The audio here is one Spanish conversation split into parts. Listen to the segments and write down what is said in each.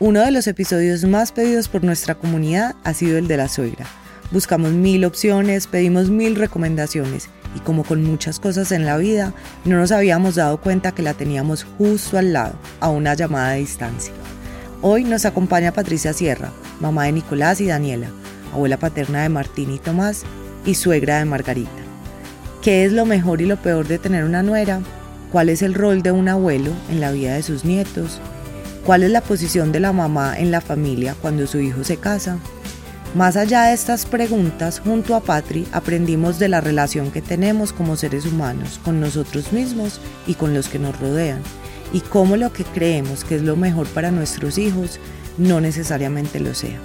Uno de los episodios más pedidos por nuestra comunidad ha sido el de la suegra. Buscamos mil opciones, pedimos mil recomendaciones y como con muchas cosas en la vida, no nos habíamos dado cuenta que la teníamos justo al lado, a una llamada de distancia. Hoy nos acompaña Patricia Sierra, mamá de Nicolás y Daniela, abuela paterna de Martín y Tomás y suegra de Margarita. ¿Qué es lo mejor y lo peor de tener una nuera? ¿Cuál es el rol de un abuelo en la vida de sus nietos? ¿Cuál es la posición de la mamá en la familia cuando su hijo se casa? Más allá de estas preguntas, junto a Patri aprendimos de la relación que tenemos como seres humanos con nosotros mismos y con los que nos rodean, y cómo lo que creemos que es lo mejor para nuestros hijos no necesariamente lo sea.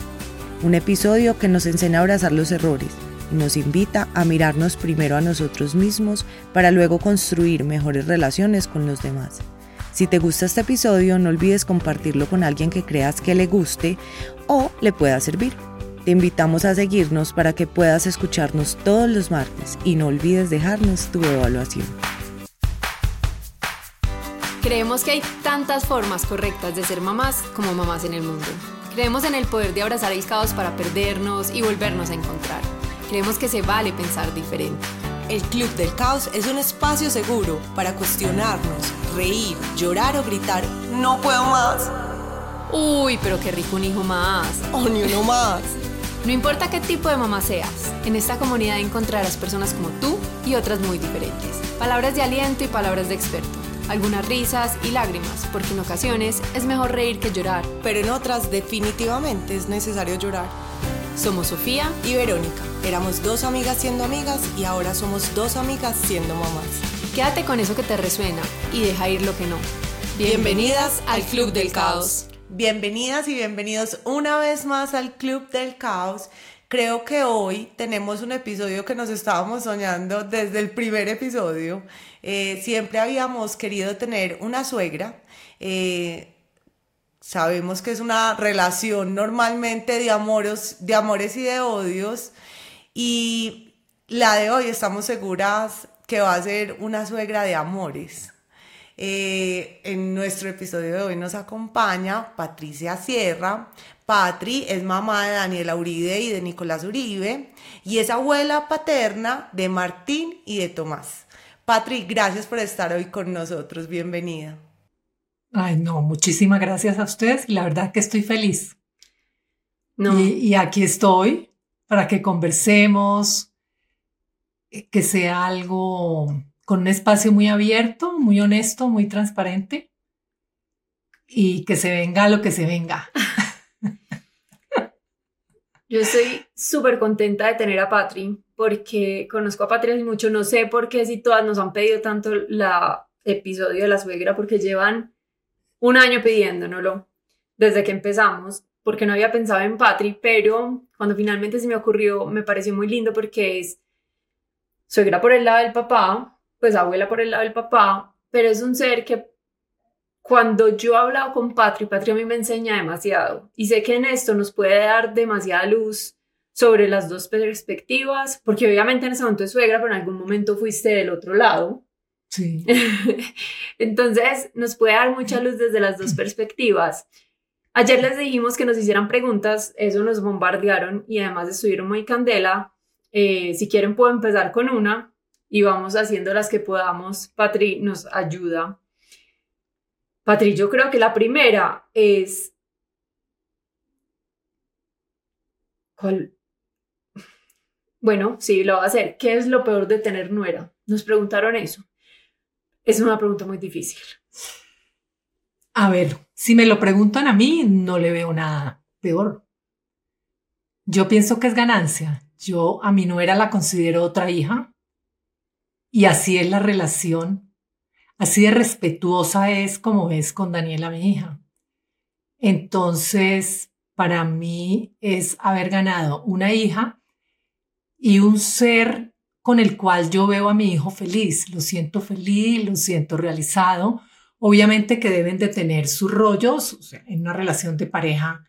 Un episodio que nos enseña a abrazar los errores y nos invita a mirarnos primero a nosotros mismos para luego construir mejores relaciones con los demás. Si te gusta este episodio, no olvides compartirlo con alguien que creas que le guste o le pueda servir. Te invitamos a seguirnos para que puedas escucharnos todos los martes y no olvides dejarnos tu evaluación. Creemos que hay tantas formas correctas de ser mamás como mamás en el mundo. Creemos en el poder de abrazar el caos para perdernos y volvernos a encontrar. Creemos que se vale pensar diferente. El Club del Caos es un espacio seguro para cuestionarnos, reír, llorar o gritar, no puedo más. Uy, pero qué rico un hijo más. O ni uno más. No importa qué tipo de mamá seas, en esta comunidad encontrarás personas como tú y otras muy diferentes. Palabras de aliento y palabras de experto. Algunas risas y lágrimas, porque en ocasiones es mejor reír que llorar. Pero en otras definitivamente es necesario llorar. Somos Sofía y Verónica. Éramos dos amigas siendo amigas y ahora somos dos amigas siendo mamás. Quédate con eso que te resuena y deja ir lo que no. Bienvenidas al Club del Caos. Bienvenidas y bienvenidos una vez más al Club del Caos. Creo que hoy tenemos un episodio que nos estábamos soñando desde el primer episodio. Eh, siempre habíamos querido tener una suegra. Eh, sabemos que es una relación normalmente de, de amores y de odios. Y la de hoy estamos seguras que va a ser una suegra de amores. Eh, en nuestro episodio de hoy nos acompaña Patricia Sierra. Patri es mamá de Daniela Uribe y de Nicolás Uribe y es abuela paterna de Martín y de Tomás. Patri, gracias por estar hoy con nosotros. Bienvenida. Ay, no, muchísimas gracias a ustedes y la verdad que estoy feliz. No. y aquí estoy para que conversemos, que sea algo con un espacio muy abierto, muy honesto, muy transparente y que se venga lo que se venga. Yo estoy súper contenta de tener a Patri porque conozco a Patri mucho, no sé por qué si todas nos han pedido tanto la episodio de la suegra porque llevan un año pidiéndonoslo desde que empezamos porque no había pensado en Patri, pero cuando finalmente se me ocurrió me pareció muy lindo porque es suegra por el lado del papá, pues abuela por el lado del papá, pero es un ser que cuando yo he hablado con Patri, Patri a mí me enseña demasiado y sé que en esto nos puede dar demasiada luz sobre las dos perspectivas, porque obviamente en ese momento es suegra, pero en algún momento fuiste del otro lado. Sí. Entonces nos puede dar mucha luz desde las dos perspectivas. Ayer les dijimos que nos hicieran preguntas, eso nos bombardearon y además estuvieron muy candela. Eh, si quieren puedo empezar con una y vamos haciendo las que podamos. Patri nos ayuda. Patri, yo creo que la primera es... ¿Cuál? Bueno, sí, lo va a hacer. ¿Qué es lo peor de tener nuera? Nos preguntaron eso. Es una pregunta muy difícil. A ver, si me lo preguntan a mí, no le veo nada peor. Yo pienso que es ganancia. Yo a mi nuera la considero otra hija y así es la relación, así de respetuosa es como es con Daniela, mi hija. Entonces, para mí es haber ganado una hija y un ser con el cual yo veo a mi hijo feliz, lo siento feliz, lo siento realizado. Obviamente que deben de tener sus rollos, en una relación de pareja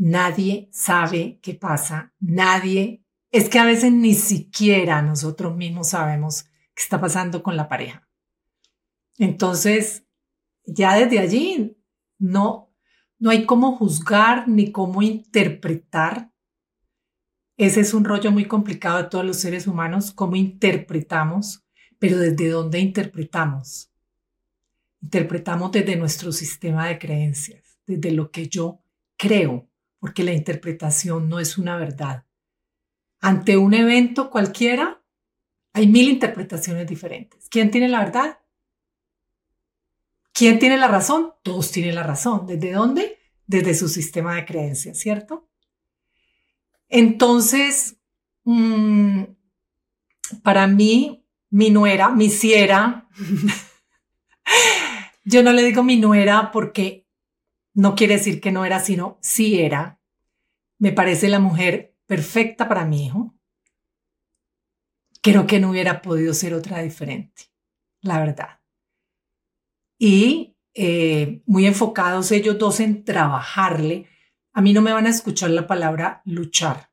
nadie sabe qué pasa, nadie, es que a veces ni siquiera nosotros mismos sabemos está pasando con la pareja. Entonces, ya desde allí, no, no hay cómo juzgar ni cómo interpretar. Ese es un rollo muy complicado de todos los seres humanos, cómo interpretamos, pero desde dónde interpretamos. Interpretamos desde nuestro sistema de creencias, desde lo que yo creo, porque la interpretación no es una verdad. Ante un evento cualquiera, hay mil interpretaciones diferentes. ¿Quién tiene la verdad? ¿Quién tiene la razón? Todos tienen la razón. ¿Desde dónde? Desde su sistema de creencias, ¿cierto? Entonces, mm, para mí, mi nuera, mi siera, yo no le digo mi nuera porque no quiere decir que no era, sino sí era. Me parece la mujer perfecta para mi hijo. Creo que no hubiera podido ser otra diferente, la verdad y eh, muy enfocados ellos dos en trabajarle. A mí no me van a escuchar la palabra luchar,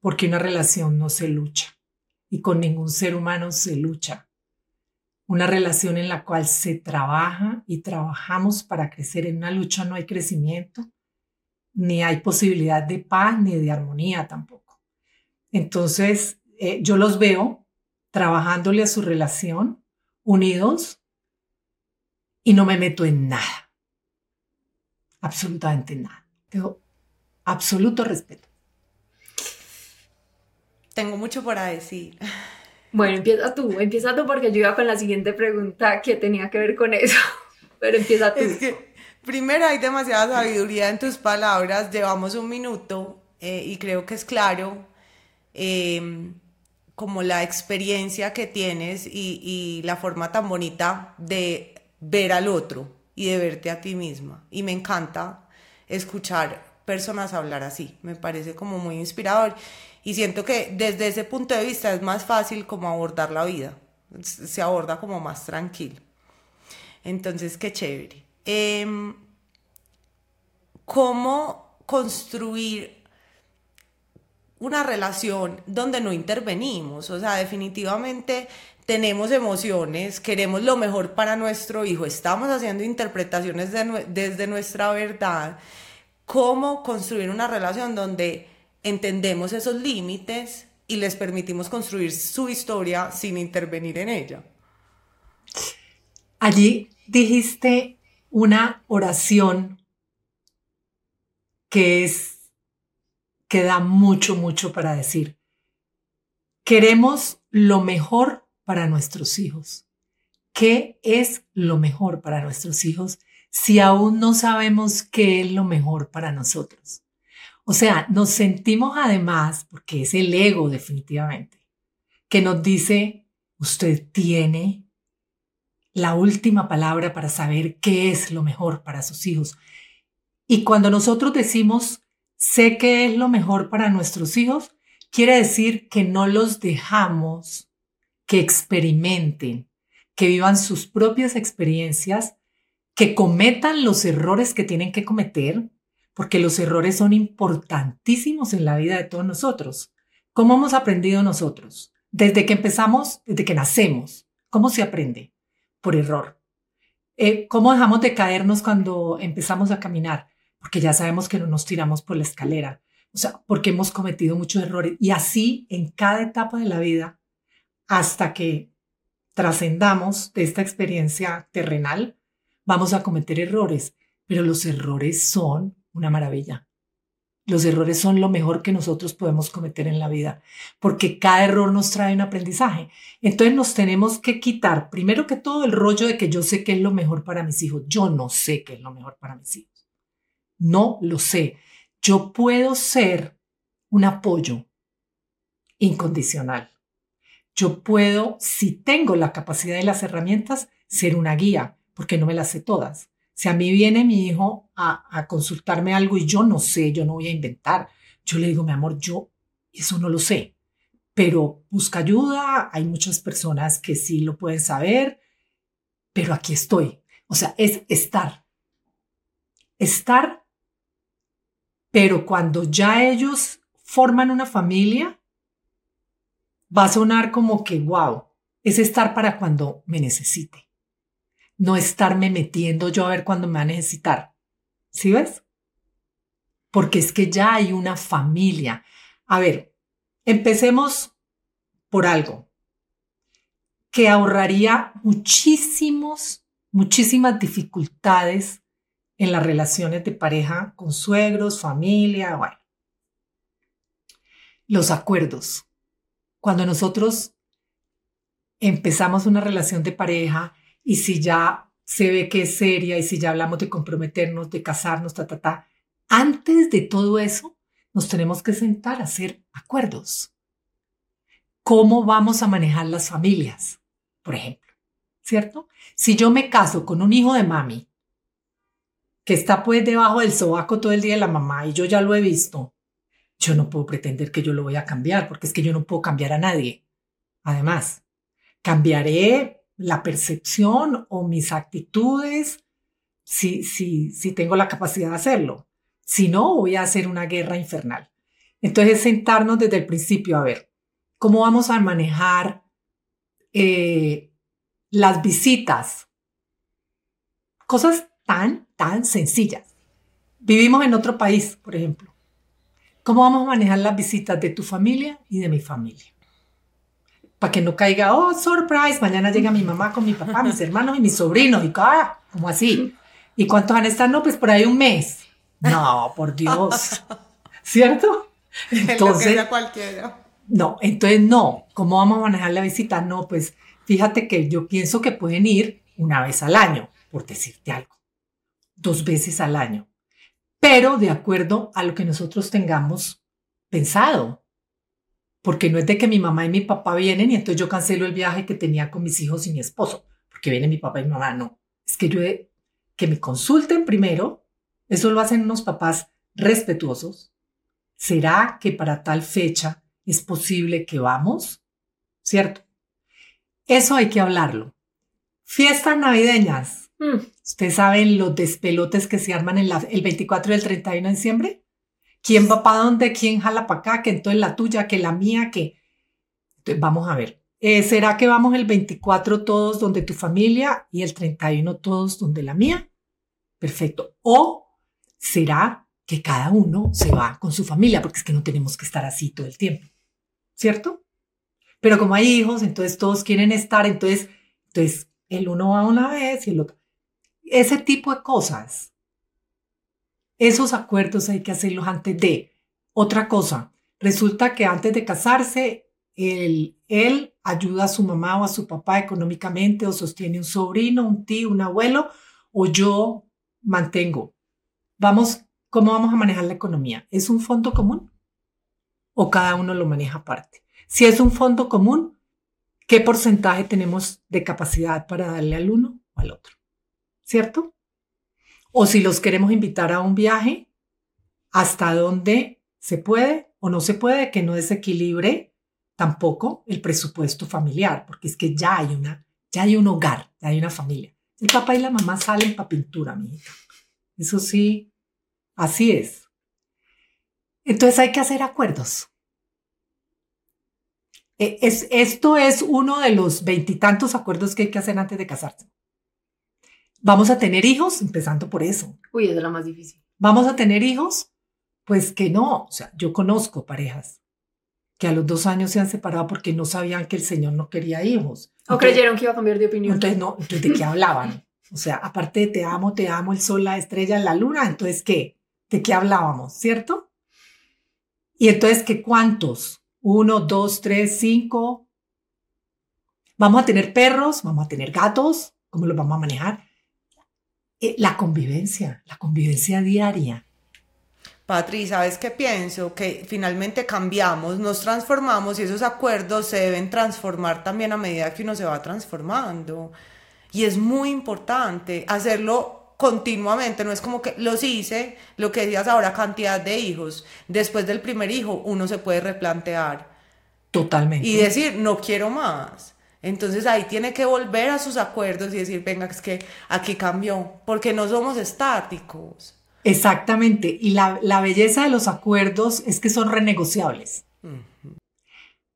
porque una relación no se lucha y con ningún ser humano se lucha. Una relación en la cual se trabaja y trabajamos para crecer. En una lucha no hay crecimiento, ni hay posibilidad de paz ni de armonía tampoco. Entonces, eh, yo los veo trabajándole a su relación, unidos, y no me meto en nada. Absolutamente nada. Tengo absoluto respeto. Tengo mucho para decir. Bueno, empieza tú, empieza tú porque yo iba con la siguiente pregunta que tenía que ver con eso, pero empieza tú. Es que primero hay demasiada sabiduría en tus palabras, llevamos un minuto eh, y creo que es claro em, como la experiencia que tienes y, y la forma tan bonita de ver al otro y de verte a ti misma. Y me encanta escuchar personas hablar así, me parece como muy inspirador y siento que desde ese punto de vista es más fácil como abordar la vida, se aborda como más tranquilo. Entonces, qué chévere. Em, ¿Cómo construir una relación donde no intervenimos? O sea, definitivamente tenemos emociones, queremos lo mejor para nuestro hijo, estamos haciendo interpretaciones desde nuestra verdad, cómo construir una relación donde entendemos esos límites y les permitimos construir su historia sin intervenir en ella. Allí dijiste una oración que es que da mucho mucho para decir. Queremos lo mejor para nuestros hijos? ¿Qué es lo mejor para nuestros hijos si aún no sabemos qué es lo mejor para nosotros? O sea, nos sentimos además, porque es el ego definitivamente, que nos dice, usted tiene la última palabra para saber qué es lo mejor para sus hijos. Y cuando nosotros decimos, sé qué es lo mejor para nuestros hijos, quiere decir que no los dejamos que experimenten, que vivan sus propias experiencias, que cometan los errores que tienen que cometer, porque los errores son importantísimos en la vida de todos nosotros. ¿Cómo hemos aprendido nosotros? Desde que empezamos, desde que nacemos, ¿cómo se aprende? Por error. Eh, ¿Cómo dejamos de caernos cuando empezamos a caminar? Porque ya sabemos que no nos tiramos por la escalera. O sea, porque hemos cometido muchos errores. Y así, en cada etapa de la vida, hasta que trascendamos de esta experiencia terrenal, vamos a cometer errores, pero los errores son una maravilla. Los errores son lo mejor que nosotros podemos cometer en la vida, porque cada error nos trae un aprendizaje. Entonces nos tenemos que quitar, primero que todo, el rollo de que yo sé qué es lo mejor para mis hijos. Yo no sé qué es lo mejor para mis hijos. No lo sé. Yo puedo ser un apoyo incondicional yo puedo, si tengo la capacidad y las herramientas, ser una guía, porque no me las sé todas. Si a mí viene mi hijo a, consultarme algo y yo no sé, yo no voy a inventar, yo le digo, mi amor, yo eso no lo sé, pero busca ayuda, hay muchas personas que sí lo pueden saber, pero aquí estoy. O sea, es estar. Estar, pero cuando ya ellos forman una familia, va a sonar como que, wow, es estar para cuando me necesite. No estarme metiendo yo a ver cuándo me va a necesitar. ¿Sí ves? Porque es que ya hay una familia. A ver, empecemos por algo que ahorraría muchísimos, muchísimas dificultades en las relaciones de pareja con suegros, familia, bueno. Los acuerdos. Cuando nosotros empezamos una relación de pareja y si ya se ve que es seria y si ya hablamos de comprometernos, de casarnos, ta, ta, ta, antes de todo eso, nos tenemos que sentar a hacer acuerdos. ¿Cómo vamos a manejar las familias? Por ejemplo, ¿cierto? Si yo me caso con un hijo de mami que está pues debajo del sobaco todo el día de la mamá y yo ya lo he visto, yo no puedo pretender que yo lo voy a cambiar porque es que yo no puedo cambiar a nadie. Además, cambiaré la percepción o mis actitudes si, si, si tengo la capacidad de hacerlo. Si no, voy a hacer una guerra infernal. Entonces, sentarnos desde el principio a ver cómo vamos a manejar eh, las visitas. Cosas tan tan sencillas. Vivimos en otro país, por ejemplo. ¿Cómo vamos a manejar las visitas de tu familia y de mi familia? Para que no caiga, oh, surprise, mañana llega mi mamá con mi papá, mis hermanos y mis sobrinos, y ah, como así. ¿Y cuántos van a estar? No, pues por ahí un mes. No, por Dios. ¿Cierto? Entonces, cualquiera. No, entonces no. ¿Cómo vamos a manejar la visita? No, pues fíjate que yo pienso que pueden ir una vez al año, por decirte algo dos veces al año, pero de acuerdo a lo que nosotros tengamos pensado. Porque no es de que mi mamá y mi papá vienen y entonces yo cancelo el viaje que tenía con mis hijos y mi esposo, porque viene mi papá y mi mamá, no. Es que yo que me consulten primero, eso lo hacen unos papás respetuosos. ¿Será que para tal fecha es posible que vamos? ¿Cierto? Eso hay que hablarlo. Fiestas navideñas, Mm. ¿Ustedes saben los despelotes que se arman en el 24 y el 31 de diciembre? ¿Quién va para dónde? ¿Quién jala para acá? Que entonces la tuya, que la mía, que... Entonces vamos a ver. Eh, ¿Será que vamos el 24 todos donde tu familia y el 31 todos donde la mía? Perfecto. ¿O será que cada uno se va con su familia? Porque es que no tenemos que estar así todo el tiempo. ¿Cierto? Pero como hay hijos, entonces todos quieren estar, entonces, entonces el uno va una vez y el otro ese tipo de cosas. Esos acuerdos hay que hacerlos antes de. Otra cosa, resulta que antes de casarse, él, ayuda a su mamá o a su papá económicamente o sostiene un sobrino, un tío, un abuelo, o yo mantengo. Vamos, ¿cómo vamos a manejar la economía? ¿Es un fondo común? ¿O cada uno lo maneja aparte? Si es un fondo común, ¿qué porcentaje tenemos de capacidad para darle al uno o al otro? ¿cierto? O si los queremos invitar a un viaje, hasta dónde se puede o no se puede, que no desequilibre tampoco el presupuesto familiar, porque es que ya hay una, ya hay un hogar, ya hay una familia. El papá y la mamá salen para pintura, mi Eso sí, así es. Entonces hay que hacer acuerdos. E, es, esto es uno de los veintitantos acuerdos que hay que hacer antes de casarse. ¿Vamos a tener hijos? Empezando por eso. Uy, es lo más difícil. ¿Vamos a tener hijos? Pues que no. O sea, yo conozco parejas que a los dos años se han separado porque no sabían que el Señor no quería hijos. O creyeron que iba a cambiar de opinión. Entonces, no, entonces, ¿de qué hablaban? O sea, aparte de te amo, te amo, el sol, la estrella, la luna, entonces, ¿qué? ¿De qué hablábamos? ¿Cierto? Y entonces, ¿qué cuántos? Uno, dos, tres, cinco. ¿Vamos a tener perros? ¿Vamos a tener gatos? ¿Cómo los vamos a manejar? Eh, la convivencia, la convivencia diaria. Patri, ¿sabes qué pienso? Que finalmente cambiamos, nos transformamos y esos acuerdos se deben transformar también a medida que uno se va transformando. Y es muy importante hacerlo continuamente, no es como que los hice, lo que decías ahora, cantidad de hijos. Después del primer hijo, uno se puede replantear. Totalmente. Y decir, no quiero más. Entonces ahí tiene que volver a sus acuerdos y decir, venga, es que aquí cambió, porque no somos estáticos. Exactamente, y la, belleza de los acuerdos es que son renegociables.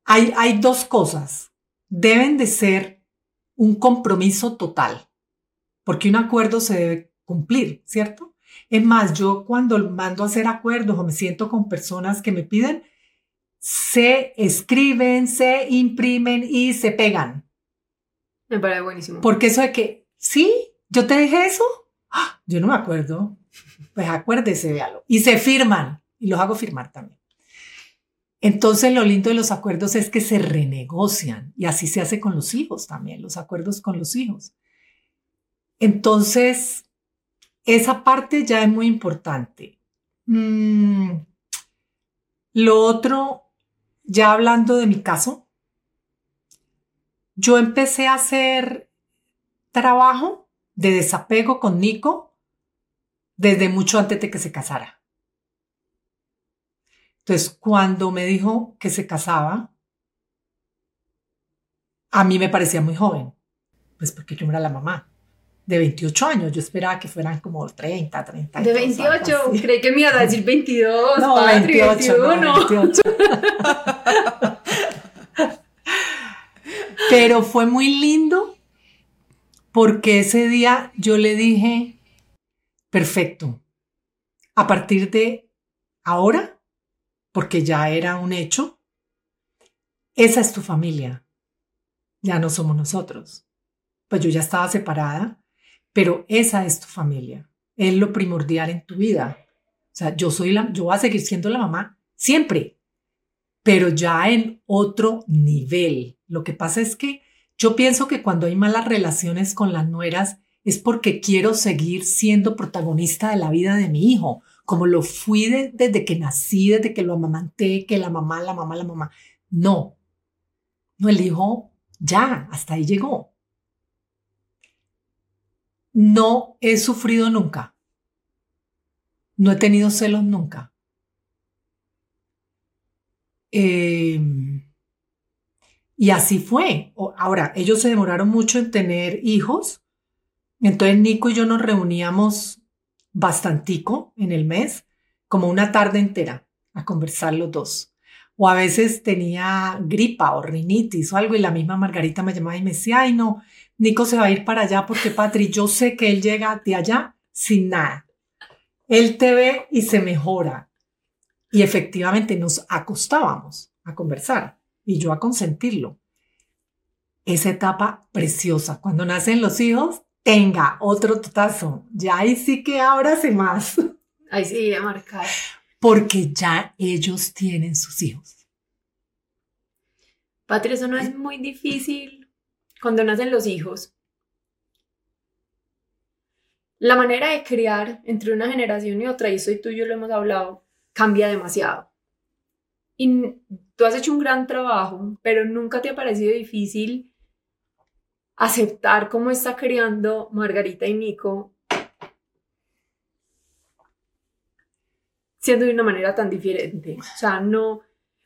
hay, hay dos cosas, deben de ser un compromiso total, porque un acuerdo se debe cumplir, ¿cierto? Es más, yo cuando mando a hacer acuerdos o me siento con personas que me piden, se escriben, se imprimen y se pegan. Me parece buenísimo. Porque eso de que, sí, yo te dije eso, ¡Ah! yo no me acuerdo. Pues acuérdese, véalo. Y se firman, y los hago firmar también. Entonces lo lindo de los acuerdos es que se renegocian y así se hace con los hijos también, los acuerdos con los hijos. Entonces, esa parte ya es muy importante. Mm, lo otro, ya hablando de mi caso, yo empecé a hacer trabajo de desapego con Nico desde mucho antes de que se casara. Entonces, cuando me dijo que se casaba, a mí me parecía muy joven, pues porque yo era la mamá de 28 años. Yo esperaba que fueran como 30, 30. De 28, creí que me iba a decir 22, no, Patri, 28, 21. no, 28. Pero fue muy lindo porque ese día yo le dije, perfecto, a partir de ahora, porque ya era un hecho, esa es tu familia, ya no somos nosotros. Pues yo ya estaba separada, pero esa es tu familia, es lo primordial en tu vida. O sea, yo soy la, yo voy a seguir siendo la mamá siempre, pero ya en otro nivel. Lo que pasa es que yo pienso que cuando hay malas relaciones con las nueras es porque quiero seguir siendo protagonista de la vida de mi hijo, como lo fui desde que nací, desde que lo amamanté, que la mamá, la mamá, la mamá. No, no, el hijo ya, hasta ahí llegó. No he sufrido nunca. No he tenido celos nunca. Eh, y así fue. Ahora, ellos se demoraron mucho en tener hijos. Entonces Nico y yo nos reuníamos bastantico en el mes, como una tarde entera, a conversar los dos. O a veces tenía gripa o rinitis o algo y la misma Margarita me llamaba y me decía, ay no, Nico se va a ir para allá porque Patri, yo sé que él llega de allá sin nada. Él te ve y se mejora. Y efectivamente nos acostábamos a conversar y yo a consentirlo. Esa etapa preciosa. Cuando nacen los hijos, tenga otro tazo. Ya ahí sí que ábrase más. Ahí sí, a marcar. Porque ya ellos tienen sus hijos. Patri, eso no es muy difícil cuando nacen los hijos. La manera de criar entre una generación y otra, y eso y tú y yo lo hemos hablado, cambia demasiado. Y tú has hecho un gran trabajo, pero nunca te ha parecido difícil aceptar cómo está criando Margarita y Nico siendo de una manera tan diferente. O sea, no,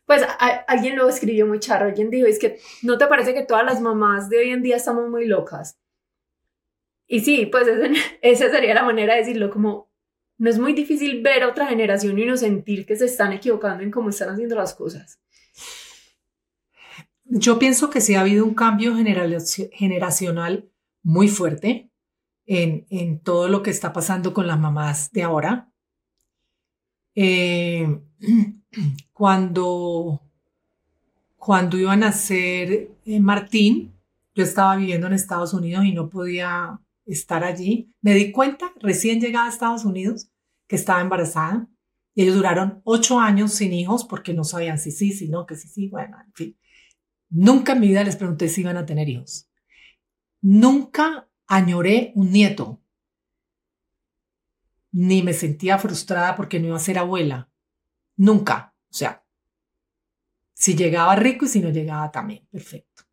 pues alguien lo escribió muy charro, alguien dijo, es que no te parece que todas las mamás de hoy en día estamos muy locas. Y sí, pues esa sería la manera de decirlo, como no es muy difícil ver a otra generación y no sentir que se están equivocando en cómo están haciendo las cosas. Yo pienso que sí ha habido un cambio generacional muy fuerte en, en todo lo que está pasando con las mamás de ahora. Eh, cuando, cuando iban a nacer eh, Martín, yo estaba viviendo en Estados Unidos y no podía estar allí. Me di cuenta, recién llegada a Estados Unidos, que estaba embarazada. Y ellos duraron ocho años sin hijos porque no sabían si sí, si no, que sí, sí, bueno, en fin. Nunca en mi vida les pregunté si iban a tener hijos. Nunca añoré un nieto. Ni me sentía frustrada porque no iba a ser abuela. Nunca. O sea, si llegaba rico y si no llegaba también. Perfecto.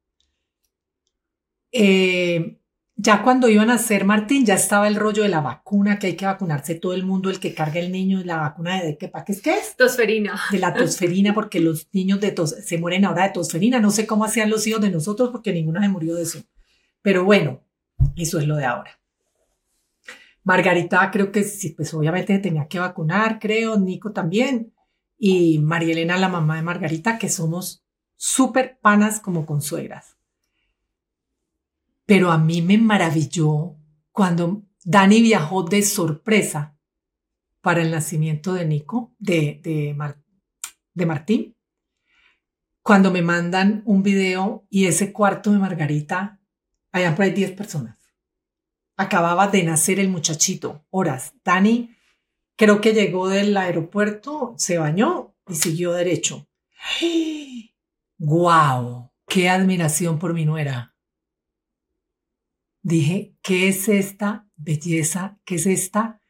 Eh, ya cuando iban a ser Martín, ya estaba el rollo de la vacuna, que hay que vacunarse todo el mundo, el que carga el niño, la vacuna de qué, ¿para qué es qué es? Tosferina. De la tosferina, porque los niños de tos, se mueren ahora de tosferina. No sé cómo hacían los hijos de nosotros, porque ninguno se murió de eso. Pero bueno, eso es lo de ahora. Margarita creo que sí, pues obviamente tenía que vacunar, creo, Nico también. Y María Elena, la mamá de Margarita, que somos súper panas como consuegras pero a mí me maravilló cuando Dani viajó de sorpresa para el nacimiento de Nico, de, de, de Martín, cuando me mandan un video y ese cuarto de Margarita, hayan por ahí 10 personas. Acababa de nacer el muchachito, horas. Dani creo que llegó del aeropuerto, se bañó y siguió derecho. ¡Guau! ¡Qué admiración por mi nuera! Dije, ¿qué es esta belleza? ¿Qué es esta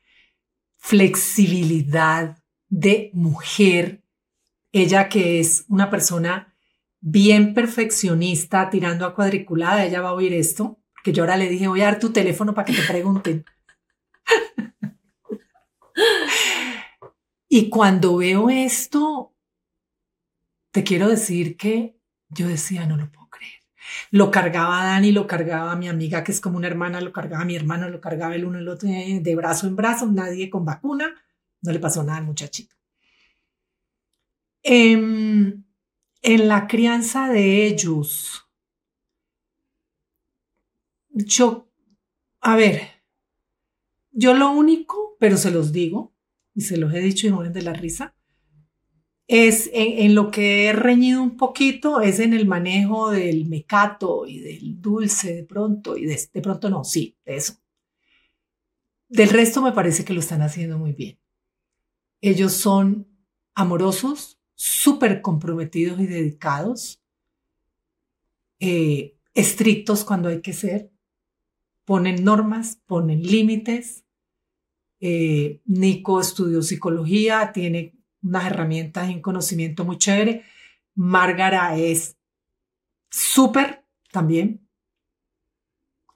flexibilidad de mujer? Ella que es una persona bien perfeccionista, tirando a cuadriculada, ella va a oír esto, que yo ahora le dije, voy a dar tu teléfono para que te pregunten. y cuando veo esto, te quiero decir que yo decía, no lo puedo. Lo cargaba Dani, lo cargaba mi amiga, que es como una hermana, lo cargaba mi hermano, lo cargaba el uno el otro eh, de brazo en brazo, nadie con vacuna, no le pasó nada al muchachito. Em, en la crianza de ellos, yo, a ver, yo lo único, pero se los digo, y se los he dicho y mueren de la risa, es en, lo que he reñido un poquito, es en el manejo del mecato y del dulce de pronto, y de, de pronto no, sí, eso. Del resto me parece que lo están haciendo muy bien. Ellos son amorosos, súper comprometidos y dedicados, eh, estrictos cuando hay que ser, ponen normas, ponen límites. Eh, Nico estudió psicología, tiene unas herramientas y un conocimiento muy chévere. Márgara es súper también,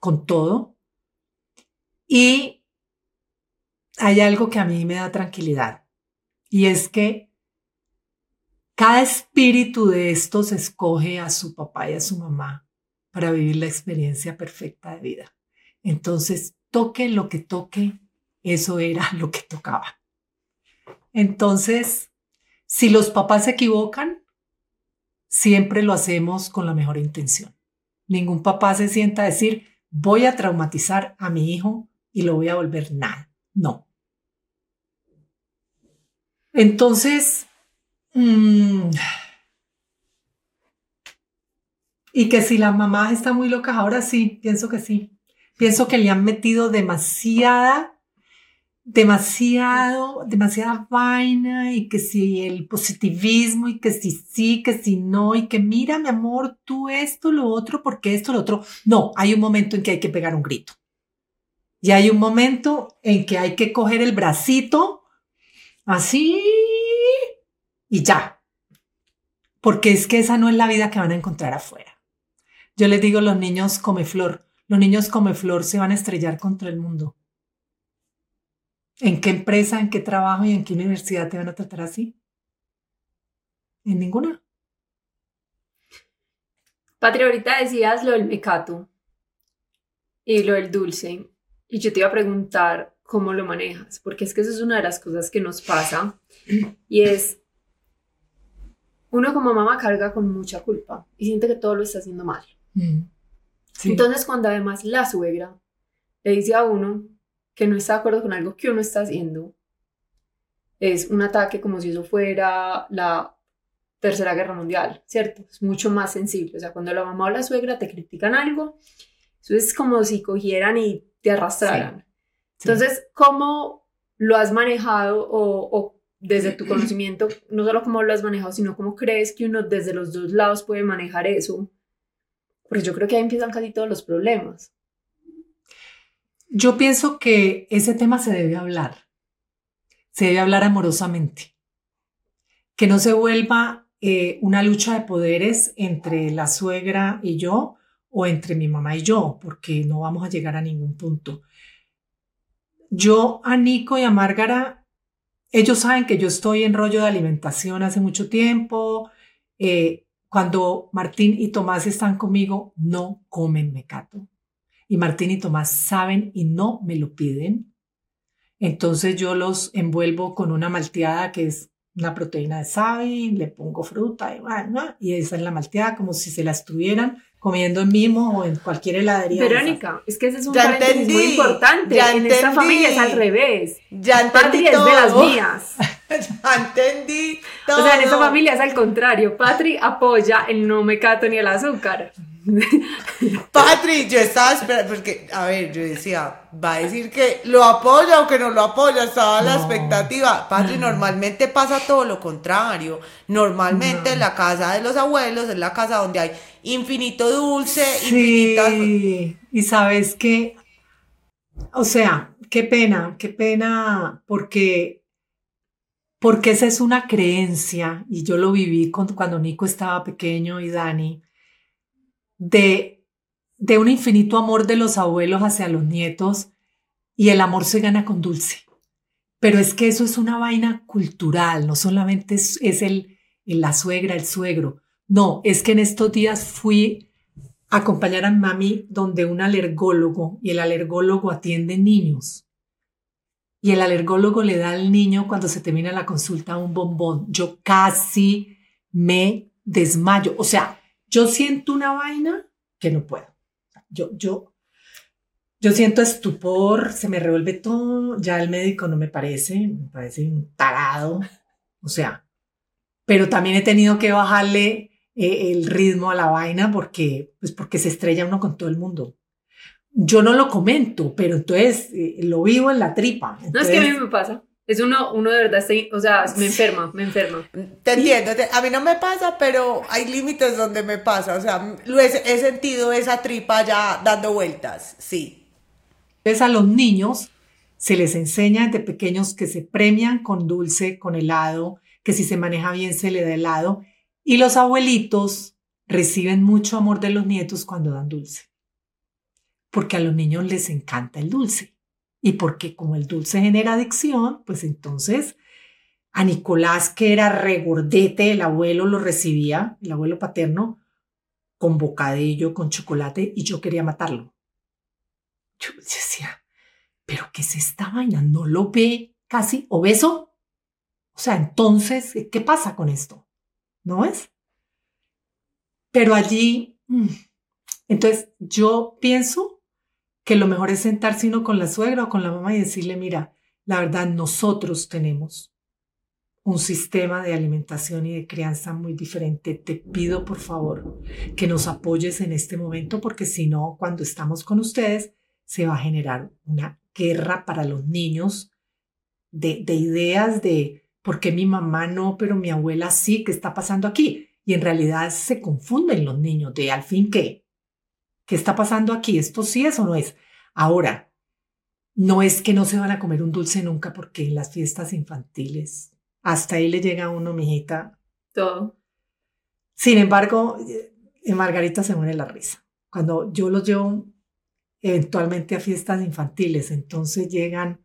con todo. Y hay algo que a mí me da tranquilidad, y es que cada espíritu de estos escoge a su papá y a su mamá para vivir la experiencia perfecta de vida. Entonces, toque lo que toque, eso era lo que tocaba. Entonces, si los papás se equivocan, siempre lo hacemos con la mejor intención. Ningún papá se sienta a decir, voy a traumatizar a mi hijo y lo voy a volver nada. No. Entonces, mm, y que si la mamá está muy loca, ahora sí, pienso que sí. Pienso que le han metido demasiada demasiado, demasiada vaina y que si el positivismo y que si sí, que si no y que mira mi amor, tú esto, lo otro, porque esto, lo otro. No, hay un momento en que hay que pegar un grito. Y hay un momento en que hay que coger el bracito así y ya. Porque es que esa no es la vida que van a encontrar afuera. Yo les digo, los niños come flor, los niños come flor se van a estrellar contra el mundo ¿En qué empresa, en qué trabajo y en qué universidad te van a tratar así? En ninguna. Patria, ahorita decías lo del mecato y lo del dulce. Y yo te iba a preguntar cómo lo manejas, porque es que eso es una de las cosas que nos pasa. Y es, uno como mamá carga con mucha culpa y siente que todo lo está haciendo mal. Mm, Entonces, cuando además la suegra le dice a uno, que no está de acuerdo con algo que uno está haciendo, es un ataque como si eso fuera la Tercera Guerra Mundial, ¿cierto? Es mucho más sensible. O sea, cuando la mamá o la suegra te critican algo, eso es como si cogieran y te arrastraran. Entonces, ¿cómo lo has manejado o, o, desde tu conocimiento, no solo cómo lo has manejado, sino cómo crees que uno desde los dos lados puede manejar eso? Porque yo creo que ahí empiezan casi todos los problemas. Yo pienso que ese tema se debe hablar, se debe hablar amorosamente, que no se vuelva eh, una lucha de poderes entre la suegra y yo o entre mi mamá y yo, porque no vamos a llegar a ningún punto. Yo a Nico y a Márgara, ellos saben que yo estoy en rollo de alimentación hace mucho tiempo. Eh, cuando Martín y Tomás están conmigo, no comen mecato y Martín y Tomás saben y no me lo piden. Entonces yo los envuelvo con una malteada que es una proteína de sabi, le pongo fruta y, bueno, y esa es la malteada, como si se la estuvieran comiendo en mimo o en cualquier heladería. Verónica, es que ese es un paréntesis muy importante. Ya en esta familia es al revés. Ya entendí Patri es de las mías. ya entendí todo. O sea, en esta familia es al contrario. Patri apoya el no me cato ni el azúcar. Patri, yo estaba esperando, porque, a ver, yo decía, va a decir que lo apoya o que no lo apoya, estaba la expectativa. Patri, normalmente pasa todo lo contrario. Normalmente en la casa de los abuelos es la casa donde hay infinito dulce, sí. Y sabes que, o sea, qué pena, qué pena, porque, porque esa es una creencia, y yo lo viví cuando Nico estaba pequeño y Dani de, de un infinito amor de los abuelos hacia los nietos y el amor se gana con dulce. Pero es que eso es una vaina cultural, no solamente es, el, la suegra, el suegro. No, es que en estos días fui a acompañar a mami donde un alergólogo y el alergólogo atiende niños. Y el alergólogo le da al niño cuando se termina la consulta un bombón. Yo casi me desmayo. O sea, yo siento una vaina que no puedo. Yo, yo, yo siento estupor, se me revuelve todo, ya el médico no me parece, me parece un tarado, o sea, pero también he tenido que bajarle eh, el ritmo a la vaina porque, pues porque se estrella uno con todo el mundo. Yo no lo comento, pero entonces eh, lo vivo en la tripa. no, es que a mí me pasa. Es uno, uno de verdad, o sea, me enferma, me enferma. Te entiendo, a mí no me pasa, pero hay límites donde me pasa, o sea, lo he, sentido esa tripa ya dando vueltas, sí. Entonces a los niños se les enseña desde pequeños que se premian con dulce, con helado, que si se maneja bien se le da helado, y los abuelitos reciben mucho amor de los nietos cuando dan dulce, porque a los niños les encanta el dulce. Y porque como el dulce genera adicción, pues entonces a Nicolás, que era regordete, el abuelo lo recibía, el abuelo paterno, con bocadillo, con chocolate, y yo quería matarlo. Yo decía, ¿pero qué es esta vaina? ¿No lo ve casi obeso? O sea, entonces, ¿qué pasa con esto? ¿No es? Pero allí, mm, entonces yo pienso que lo mejor es sentarse uno con la suegra o con la mamá y decirle, mira, la verdad, nosotros tenemos un sistema de alimentación y de crianza muy diferente. Te pido, por favor, que nos apoyes en este momento, porque si no, cuando estamos con ustedes, se va a generar una guerra para los niños de, de ideas de por qué mi mamá no, pero mi abuela sí, ¿qué está pasando aquí? Y en realidad se confunden los niños de al fin qué, ¿Qué está pasando aquí? ¿Esto sí es o no es? Ahora, no es que no se van a comer un dulce nunca porque en las fiestas infantiles, hasta ahí le llega a uno, mijita. Todo. Sin embargo, en Margarita se muere la risa. Cuando yo los llevo eventualmente a fiestas infantiles, entonces llegan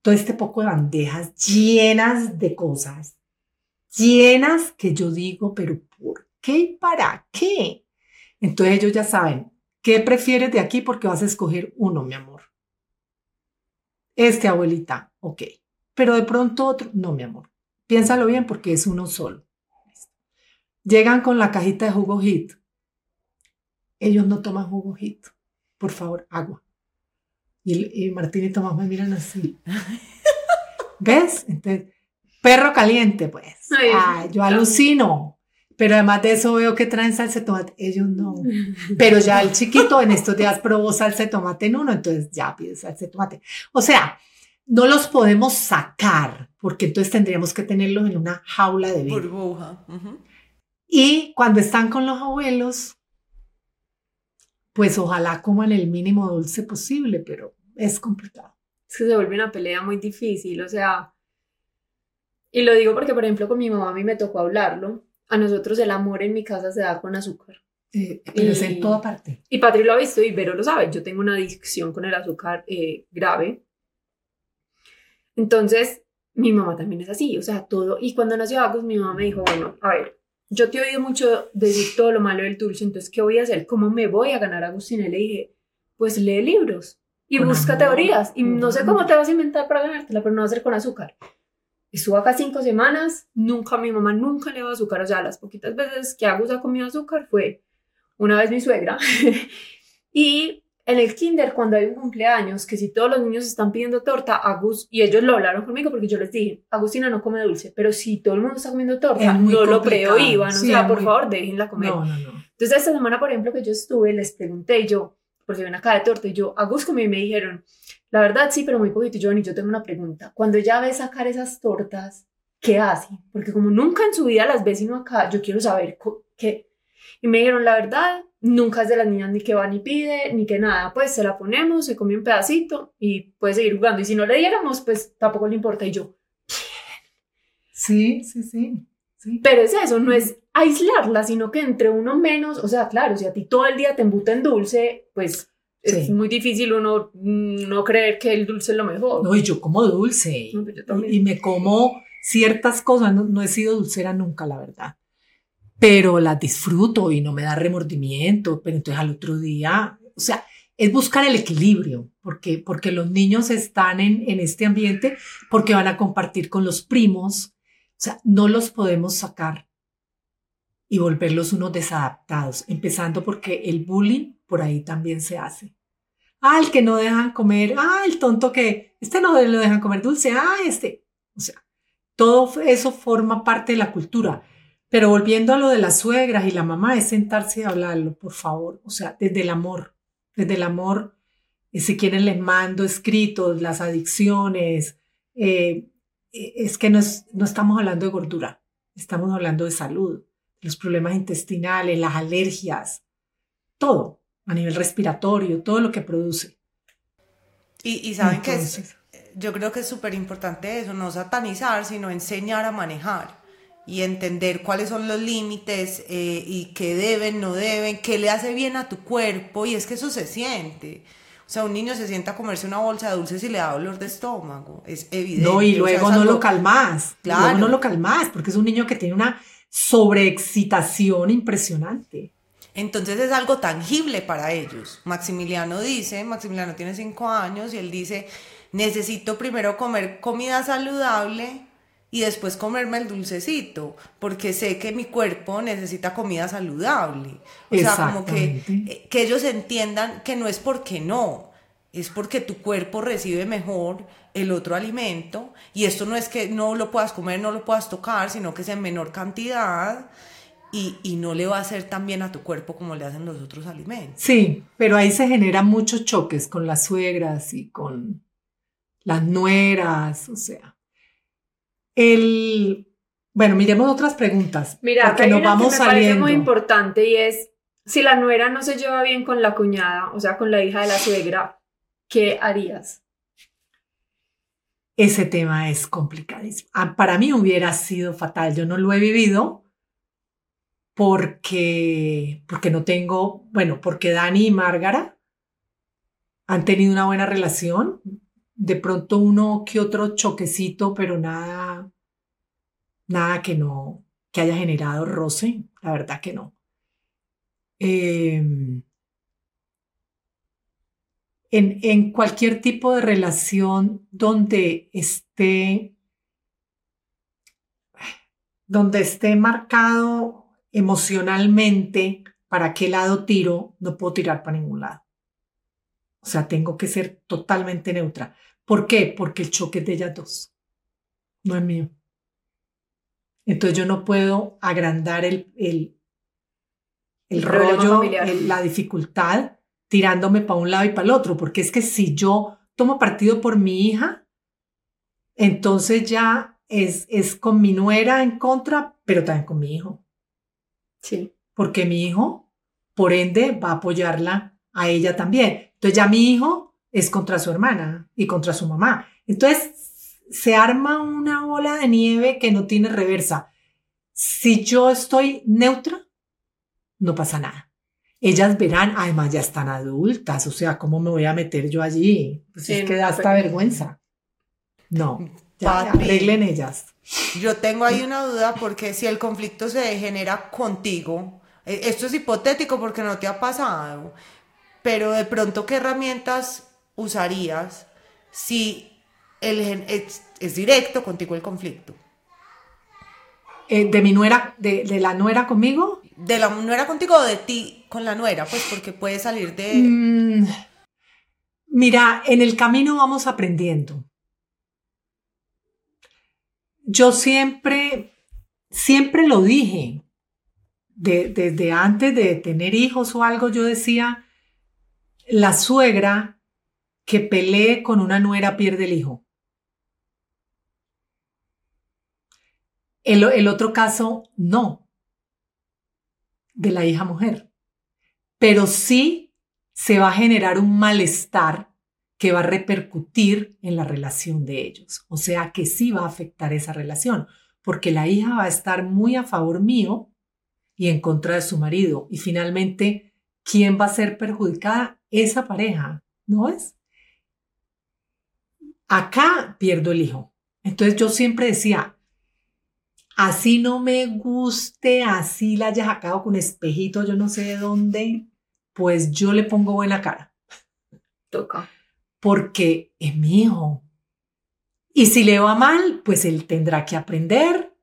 todo este poco de bandejas llenas de cosas, llenas que yo digo, pero ¿por qué y para qué? Entonces ellos ya saben, ¿qué prefieres de aquí? Porque vas a escoger uno, mi amor. Este, abuelita, ok. Pero de pronto otro, no, mi amor. Piénsalo bien porque es uno solo. Llegan con la cajita de jugo hit. Ellos no toman jugo hit. Por favor, agua. Y, Martín y Tomás me miran así. ¿Ves? Entonces, perro caliente, pues. yo alucino. Pero además de eso veo que traen salsa de tomate. Ellos no. Pero ya el chiquito en estos días probó salsa de tomate en uno, entonces ya pide salsa de tomate. O sea, no los podemos sacar porque entonces tendríamos que tenerlos en una jaula de vidrio. Burbuja. Y cuando están con los abuelos, pues ojalá coman el mínimo dulce posible, pero es complicado. Es que se vuelve una pelea muy difícil, o sea, y lo digo porque, por ejemplo, con mi mamá a mí me tocó hablarlo a nosotros el amor en mi casa se da con azúcar. Eh, pero es en toda parte. Y Patri lo ha visto y Vero lo sabe. Yo tengo una adicción con el azúcar eh, grave. Entonces, mi mamá también es así, o sea, todo. Y cuando nació Agus, mi mamá me dijo, bueno, a ver, yo te he oído mucho decir todo lo malo del dulce, entonces, ¿qué voy a hacer? ¿Cómo me voy a ganar a Agustín? Y le dije, pues lee libros y busca teorías. Y no sé cómo te vas a inventar para ganártela, pero no va a ser con azúcar. Estuvo acá cinco semanas, nunca, mi mamá nunca le dio azúcar, o sea, las poquitas veces que Agus ha comido azúcar fue una vez mi suegra. y en el kinder, cuando hay un cumpleaños, que si todos los niños están pidiendo torta, Agus, y ellos lo hablaron conmigo porque yo les dije, Agustina no come dulce, pero si todo el mundo está comiendo torta, no lo prohíban, o sea, por favor, déjenla comer. No, no, no. Entonces, esta semana, por ejemplo, que yo estuve, les pregunté yo, porque ven acá de torta, y yo, Agus comió y me dijeron, la verdad sí, pero muy poquito. Yo, y yo tengo una pregunta. Cuando ella ve sacar esas tortas, ¿qué hace? Porque como nunca en su vida las ve sino acá, yo quiero saber qué. Y me dijeron, la verdad, nunca es de las niñas ni que va ni pide, ni que nada. Pues se la ponemos, se come un pedacito y puede seguir jugando. Y si no le diéramos, pues tampoco le importa. Y yo, Sí, sí, sí. sí. Pero es eso, no es aislarla, sino que entre uno menos, o sea, claro, si a ti todo el día te embuta en dulce, pues es muy difícil uno no creer que el dulce es lo mejor. No, y yo como dulce. Pues y, me como ciertas cosas. No, he sido dulcera nunca, la verdad. Pero las disfruto y no me da remordimiento. Pero entonces al otro día, o sea, es buscar el equilibrio, porque, porque los niños están en, en este ambiente, porque van a compartir con los primos. O sea, no los podemos sacar y volverlos unos desadaptados, empezando porque el bullying por ahí también se hace. Ah, el que no dejan comer, ah, el tonto que, este no lo dejan comer dulce, ah, este. O sea, todo eso forma parte de la cultura. Pero volviendo a lo de las suegras y la mamá, es sentarse y hablarlo, por favor. O sea, desde el amor, desde el amor, eh, si quieren les mando escritos, las adicciones. Eh, eh, es que no, no estamos hablando de gordura, estamos hablando de salud, los problemas intestinales, las alergias, todo a nivel respiratorio, todo lo que produce. Y, saben que yo creo que es súper importante eso, no satanizar, sino enseñar a manejar y entender cuáles son los límites eh, y qué deben, no deben, qué le hace bien a tu cuerpo y es que eso se siente. O sea, un niño se sienta a comerse una bolsa de dulces y le da dolor de estómago, es evidente. No, y luego no lo calmas, claro. luego no lo calmas, porque es un niño que tiene una sobreexcitación impresionante. Entonces es algo tangible para ellos. Maximiliano dice, Maximiliano tiene cinco años y él dice, necesito primero comer comida saludable y después comerme el dulcecito, porque sé que mi cuerpo necesita comida saludable. O sea, como que, eh, que ellos entiendan que no es porque no, es porque tu cuerpo recibe mejor el otro alimento y esto no es que no lo puedas comer, no lo puedas tocar, sino que es en menor cantidad y, no le va a hacer tan bien a tu cuerpo como le hacen los otros alimentos. Sí, pero ahí se generan muchos choques con las suegras y con las nueras, o sea. El, bueno, miremos otras preguntas. Mira, porque nos vamos que me parece muy importante y es si la nuera no se lleva bien con la cuñada, o sea, con la hija de la suegra, ¿qué harías? Ese tema es complicadísimo. Ah, para mí hubiera sido fatal. Yo no lo he vivido, porque, porque no tengo, bueno, porque Dani y Márgara han tenido una buena relación. De pronto uno que otro choquecito, pero nada, nada que no, que haya generado roce, la verdad que no. Em, en, en cualquier tipo de relación donde esté, donde esté marcado emocionalmente para qué lado tiro, no puedo tirar para ningún lado. O sea, tengo que ser totalmente neutra. ¿Por qué? Porque el choque es de ellas dos, no es mío. Entonces yo no puedo agrandar el, el, el, rollo, la dificultad, tirándome para un lado y para el otro, porque es que si yo tomo partido por mi hija, entonces ya es, es con mi nuera en contra, pero también con mi hijo. Sí. Porque mi hijo, por ende, va a apoyarla a ella también. Entonces ya mi hijo es contra su hermana y contra su mamá. Entonces se arma una bola de nieve que no tiene reversa. Si yo estoy neutra, no pasa nada. Ellas verán, además ya están adultas, o sea, ¿cómo me voy a meter yo allí? Pues es que da hasta vergüenza. No, ya, arreglen ellas. Yo tengo ahí una duda porque si el conflicto se genera contigo, eh, esto es hipotético porque no te ha pasado, pero de pronto, ¿qué herramientas usarías si el, es, es directo contigo el conflicto. Eh, ¿De mi nuera, de, de, la nuera conmigo? ¿De la nuera contigo o de ti con la nuera? Pues porque puede salir de... Mm, mira, en el camino vamos aprendiendo. Yo siempre, siempre lo dije, desde antes de tener hijos o algo, yo decía, la suegra que pelee con una nuera pierde el hijo. El, otro caso, no, de la hija mujer. Pero sí se va a generar un malestar que va a repercutir en la relación de ellos. O sea que sí va a afectar esa relación, porque la hija va a estar muy a favor mío y en contra de su marido. Y finalmente, ¿quién va a ser perjudicada? Esa pareja, ¿no es? Acá pierdo el hijo. Entonces yo siempre decía, así no me guste, así la haya sacado con espejito, yo no sé de dónde, pues yo le pongo buena cara. Toca. Porque es mi hijo. Y si le va mal, pues él tendrá que aprender.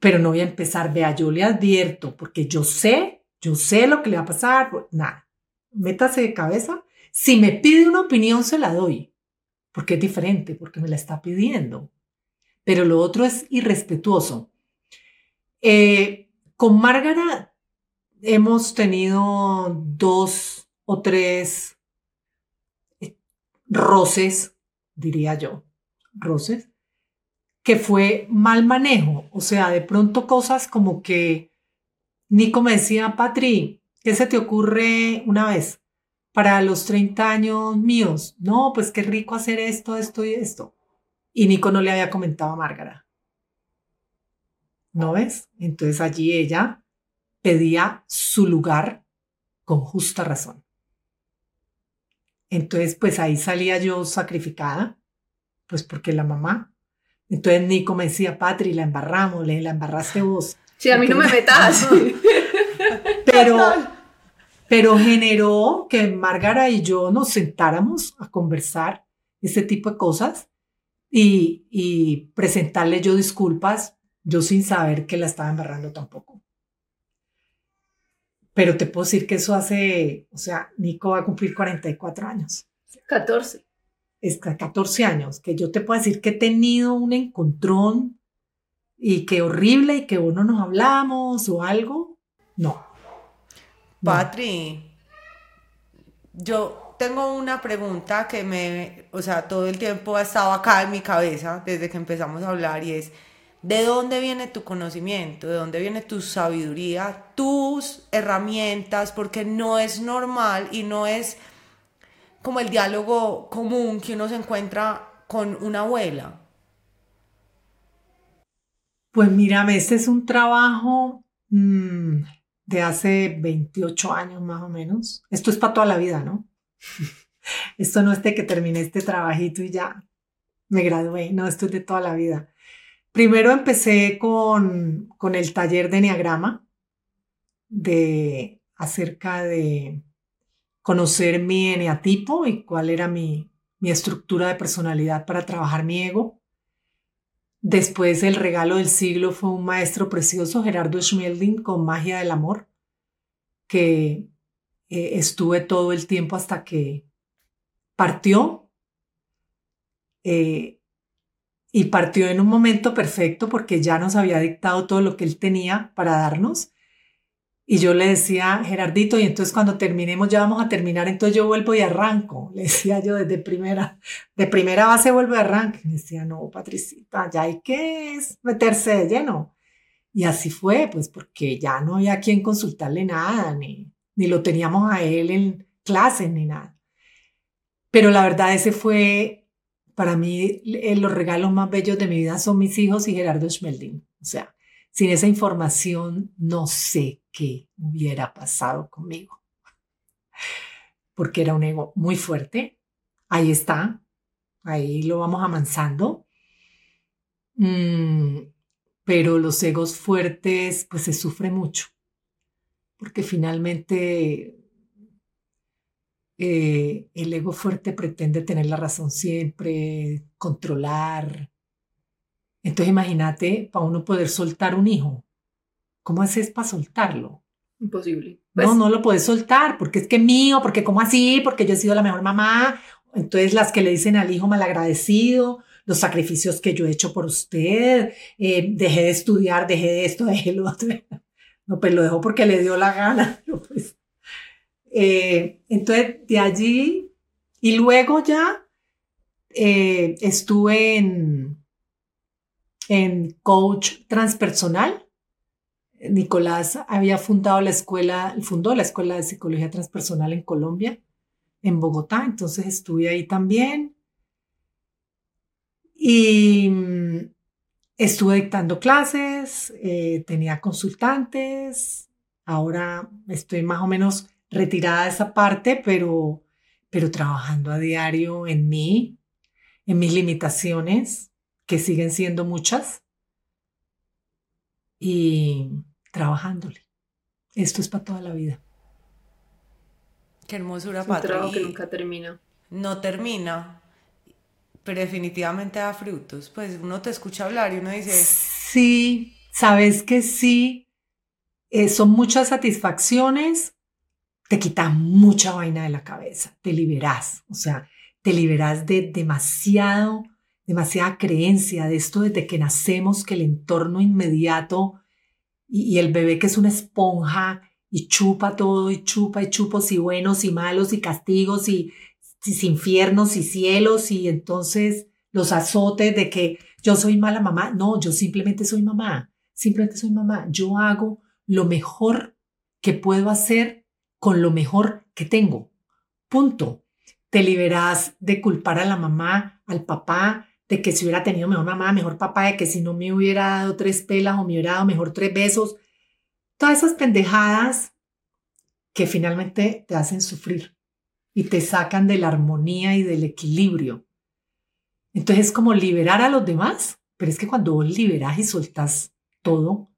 Pero no voy a empezar, vea, yo le advierto, porque yo sé, yo sé lo que le va a pasar. Pues, nada, métase de cabeza. Si me pide una opinión, se la doy, porque es diferente, porque me la está pidiendo pero lo otro es irrespetuoso. Eh, con Márgara hemos tenido dos o tres eh, roces, diría yo, roces, que fue mal manejo, o sea, de pronto cosas como que Nico me decía, Patri, ¿qué se te ocurre una vez para los 30 años míos? No, pues qué rico hacer esto, esto y esto. Y Nico no le había comentado a Márgara. ¿No ves? Entonces allí ella pedía su lugar con justa razón. Entonces, pues ahí salía yo sacrificada, pues porque la mamá. Entonces Nico me decía, Patri, la embarramos, le la embarraste vos. Sí, a mí no me metas. pero, pero generó que Márgara y yo nos sentáramos a conversar ese tipo de cosas y, presentarle yo disculpas, yo sin saber que la estaba embarrando tampoco. Pero te puedo decir que eso hace, o sea, Nico va a cumplir 44 años. 14. Es 14 años, que yo te puedo decir que he tenido un encontrón y que horrible y que uno nos hablamos o algo. No. Patri, yo tengo una pregunta que me, o sea, todo el tiempo ha estado acá en mi cabeza desde que empezamos a hablar y es, ¿de dónde viene tu conocimiento? ¿De dónde viene tu sabiduría? Tus herramientas, porque no es normal y no es como el diálogo común que uno se encuentra con una abuela. Pues mírame, este es un trabajo mm, de hace 28 años más o menos. Esto es para toda la vida, ¿no? Esto no es de que terminé este trabajito y ya me gradué, no, esto es de toda la vida. Primero empecé con, con el taller de Enneagrama, de acerca de conocer mi eneatipo y cuál era mi, mi estructura de personalidad para trabajar mi ego. Después el regalo del siglo fue un maestro precioso, Gerardo Schmelding, con Magia del Amor, que eh, estuve todo el tiempo hasta que partió. Eh, y partió en un momento perfecto porque ya nos había dictado todo lo que él tenía para darnos. Y yo le decía, Gerardito, y entonces cuando terminemos ya vamos a terminar, entonces yo vuelvo y arranco. Le decía yo desde primera, de primera base vuelvo y arranco. Y me decía, no, Patricita, ya hay que meterse de lleno. Y así fue, pues porque ya no había quien consultarle nada, ni, ni lo teníamos a él en clase ni nada. Pero la verdad ese fue, para mí, los regalos más bellos de mi vida son mis hijos y Gerardo Schmelding. O sea, sin esa información no sé qué hubiera pasado conmigo. Porque era un ego muy fuerte. Ahí está. Ahí lo vamos amansando. Mm, pero los egos fuertes, pues se sufre mucho porque finalmente eh, el ego fuerte pretende tener la razón siempre, controlar. Entonces imagínate, para uno poder soltar un hijo, ¿cómo haces para soltarlo? Imposible. no, Pues, no lo puedes soltar, porque es que mío, porque ¿cómo así? Porque yo he sido la mejor mamá. Entonces las que le dicen al hijo malagradecido, los sacrificios que yo he hecho por usted, eh, dejé de estudiar, dejé de esto, dejé lo otro. No, pues lo dejó porque le dio la gana. pues, eh, entonces, de allí, y luego ya eh, estuve en, en coach transpersonal. Nicolás había fundado la escuela, fundó la escuela de psicología transpersonal en Colombia, en Bogotá, entonces estuve ahí también. Y mm, estuve dictando clases, eh, tenía consultantes, ahora estoy más o menos retirada de esa parte, pero, pero trabajando a diario en mí, en mis limitaciones, que siguen siendo muchas, y trabajándole. Esto es para toda la vida. Qué hermosura, es un trabajo que nunca termina. No termina, pero definitivamente da frutos. Pues uno te escucha hablar y uno dice, Sí, sabes que sí, eh, son muchas satisfacciones, te quitas mucha vaina de la cabeza, te liberas, o sea, te liberas de demasiado, demasiada creencia de esto desde que nacemos, que el entorno inmediato y, y el bebé que es una esponja y chupa todo y chupa y chupos y buenos y malos y castigos y, y infiernos y cielos y entonces los azotes de que yo soy mala mamá. No, yo simplemente soy mamá. Simplemente soy mamá. Yo hago lo mejor que puedo hacer con lo mejor que tengo. Punto. Te liberas de culpar a la mamá, al papá, de que si hubiera tenido mejor mamá, mejor papá, de que si no me hubiera dado tres pelas o me hubiera dado mejor tres besos. Todas esas pendejadas que finalmente te hacen sufrir y te sacan de la armonía y del equilibrio. Entonces es como liberar a los demás, pero es que cuando vos liberás y soltás todo,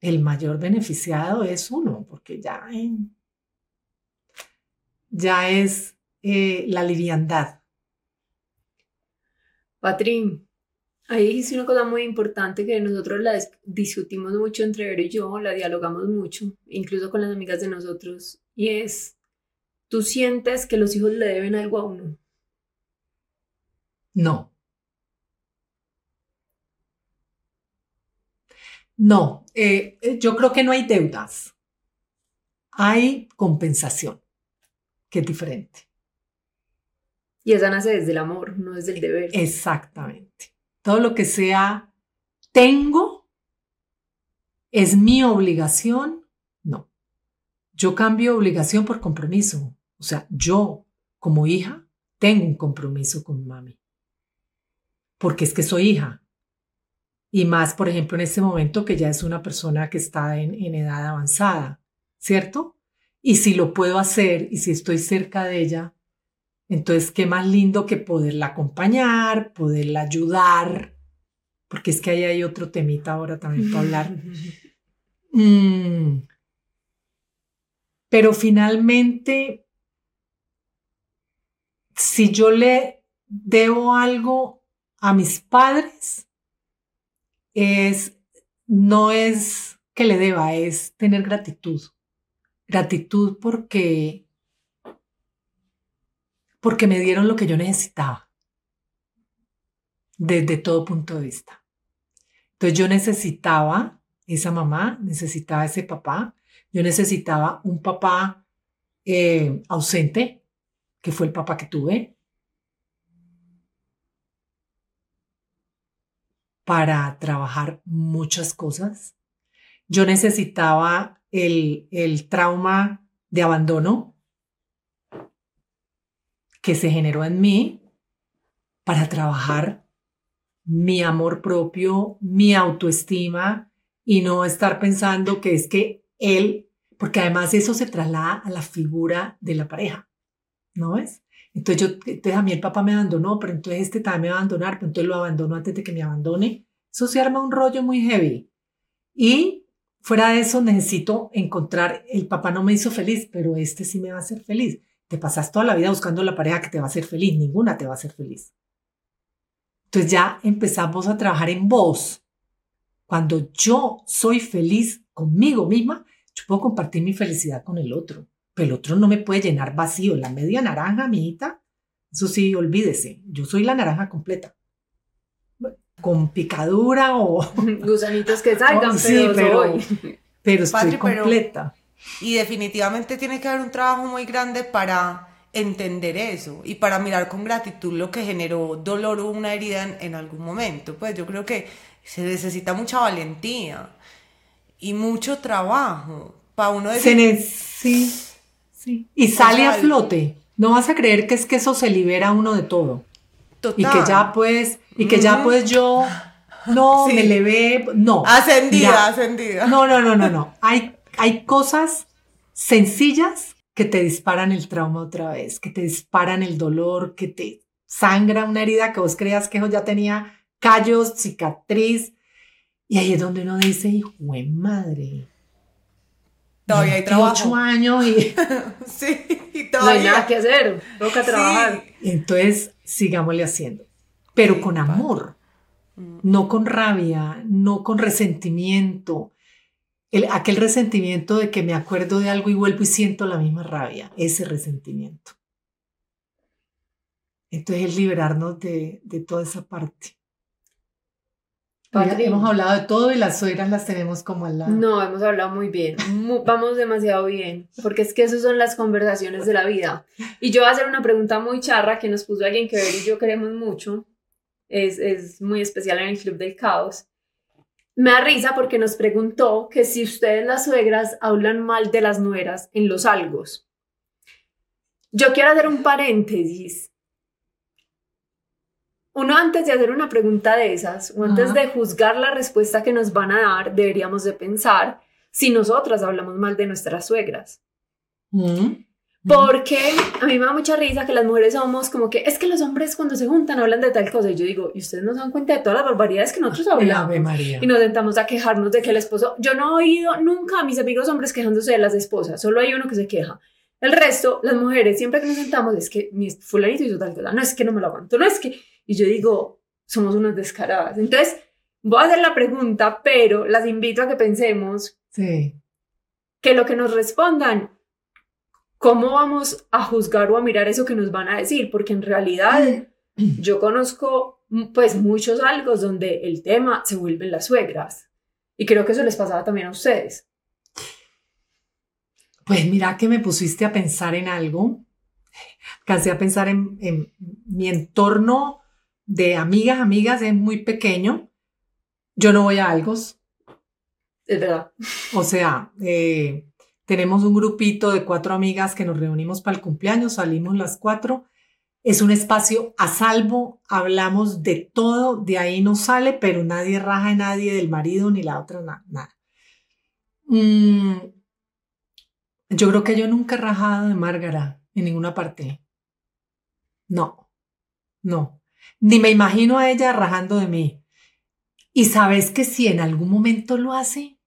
el mayor beneficiado es uno, porque ya, ya es eh, la liviandad. Patri, ahí dijiste una cosa muy importante que nosotros la dis- discutimos mucho entre Vero y yo, la dialogamos mucho, incluso con las amigas de nosotros, y es, tú sientes que los hijos le deben algo a uno. No. No, eh, eh, yo creo que no hay deudas. Hay compensación, que es diferente. Y esa nace desde el amor, no desde el deber. Exactamente. Todo lo que sea tengo es mi obligación. No. Yo cambio obligación por compromiso. O sea, yo como hija tengo un compromiso con mami. Porque es que soy hija. Y más, por ejemplo, en este momento que ya es una persona que está en, en edad avanzada, ¿cierto? Y si lo puedo hacer y si estoy cerca de ella, entonces, qué más lindo que poderla acompañar, poderla ayudar, porque es que ahí hay otro temita ahora también para hablar. Mm. Pero finalmente, si yo le debo algo a mis padres, es, no es que le deba, es tener gratitud. Gratitud porque porque me dieron lo que yo necesitaba, desde todo punto de vista. Entonces yo necesitaba esa mamá, necesitaba ese papá, yo necesitaba un papá eh, ausente, que fue el papá que tuve, para trabajar muchas cosas. Yo necesitaba el, el trauma de abandono, que se generó en mí para trabajar mi amor propio, mi autoestima y no estar pensando que es que él, porque además eso se traslada a la figura de la pareja, ¿no ves? Entonces, yo, entonces a mí el papá me abandonó, pero entonces este también me va a abandonar, pero entonces lo abandono antes de que me abandone. Eso se arma un rollo muy heavy. Y fuera de eso necesito encontrar, el papá no me hizo feliz, pero este sí me va a hacer feliz. te pasas toda la vida buscando la pareja que te va a hacer feliz, ninguna te va a hacer feliz. Entonces ya empezamos a trabajar en vos. Cuando yo soy feliz conmigo misma, yo puedo compartir mi felicidad con el otro, el otro no me puede llenar vacío. La media naranja, amiguita, eso sí, olvídese, yo soy la naranja completa. Con picadura o... Gusanitos que salgan, sí, pero, pero, estoy completa. y definitivamente tiene que haber un trabajo muy grande para entender eso y para mirar con gratitud lo que generó dolor o una herida en, algún momento. Pues yo creo que se necesita mucha valentía y mucho trabajo para uno decir... sí, sí. Y sale a flote. No vas a creer que es que eso se libera uno de todo. Total. Y que ya pues, y que ya pues yo no me le ve, no. Ascendida, ascendida. No, no, no, no, no. Hay, hay cosas sencillas que te disparan el trauma otra vez, que te disparan el dolor, que te sangra una herida que vos creías que ya tenía callos, cicatriz. Y ahí es donde uno dice, hijo de madre. Todavía hay trabajo. años y... sí, y todavía. No hay nada que hacer, toca trabajar. Entonces, sigámosle haciendo. Pero con amor, mm. no con rabia, no con resentimiento, aquel resentimiento de que me acuerdo de algo y vuelvo y siento la misma rabia, ese resentimiento. Entonces es liberarnos de, toda esa parte. Hemos hablado de todo y las suegras las tenemos como al lado. No, hemos hablado muy bien, vamos demasiado bien, porque es que esas son las conversaciones de la vida. Y yo voy a hacer una pregunta muy charra que nos puso alguien que ver y yo queremos mucho, es, es muy especial en el Club del Caos, me da risa porque nos preguntó que si ustedes las suegras hablan mal de las nueras en los algos. Yo quiero hacer un paréntesis. Uno antes de hacer una pregunta de esas o antes de juzgar la respuesta que nos van a dar, deberíamos de pensar si nosotras hablamos mal de nuestras suegras. Mm. Porque a mí me da mucha risa que las mujeres somos como que es que los hombres cuando se juntan hablan de tal cosa. Y yo digo, ¿y ustedes no se dan cuenta de todas las barbaridades que nosotros hablamos? Y nos sentamos a quejarnos de que el esposo. Yo no he oído nunca a mis amigos hombres quejándose de las esposas, solo hay uno que se queja. El resto, las mujeres, siempre que nos sentamos, es que mi fulanito hizo tal cosa, no es que no me lo aguanto, no es que. Y yo digo, somos unas descaradas. Entonces, voy a hacer la pregunta, pero las invito a que pensemos sí. que lo que nos respondan ¿cómo vamos a juzgar o a mirar eso que nos van a decir? Porque en realidad yo conozco pues muchos algo donde el tema se vuelven las suegras. Y creo que eso les pasaba también a ustedes. Pues mira que me pusiste a pensar en algo. Cansé a pensar en, mi entorno de amigas, amigas, es muy pequeño. Yo no voy a algo. Es verdad. O sea, eh, tenemos un grupito de cuatro amigas que nos reunimos para el cumpleaños, salimos las cuatro. Es un espacio a salvo, hablamos de todo, de ahí no sale, pero nadie raja a nadie del marido ni la otra, nada. Mm, yo creo que yo nunca he rajado de Márgara en ninguna parte. No, no. Ni me imagino a ella rajando de mí. Y sabes que si en algún momento lo hace,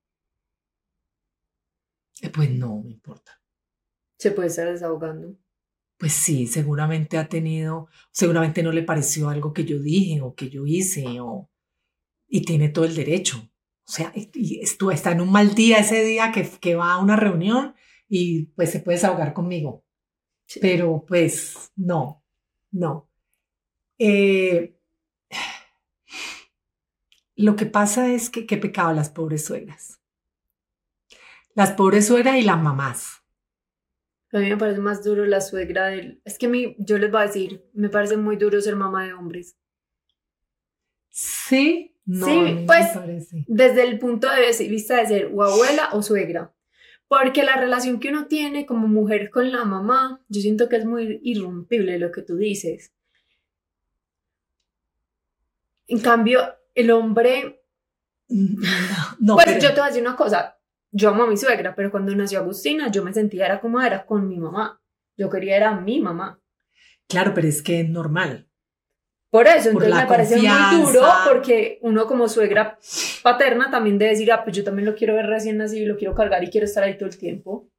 eh, pues no me importa. Se puede estar desahogando. Pues sí, seguramente ha tenido, seguramente no le pareció algo que yo dije o que yo hice o, y tiene todo el derecho. O sea, y esto, está en un mal día ese día que, que va a una reunión y pues se puede desahogar conmigo. Pero pues no, no. Eh, lo que pasa es que qué pecado las pobres suegras. Las pobres suegras y las mamás. A mí me parece más duro la suegra del... Es que mi, yo les voy a decir, me parece muy duro ser mamá de hombres. Sí, no, sí, pues desde el punto de vista de ser o abuela o suegra. Porque la relación que uno tiene como mujer con la mamá, yo siento que es muy irrompible lo que tú dices. En cambio, el hombre... No, pues yo te voy a decir una cosa, yo amo a mi suegra, pero cuando nació Agustina yo me sentía era como era con mi mamá. Yo quería era mi mamá. Claro, pero es que es normal. Por eso, entonces me parece muy duro porque uno como suegra paterna también debe decir, ah, pues yo también lo quiero ver recién nacido y lo quiero cargar y quiero estar ahí todo el tiempo.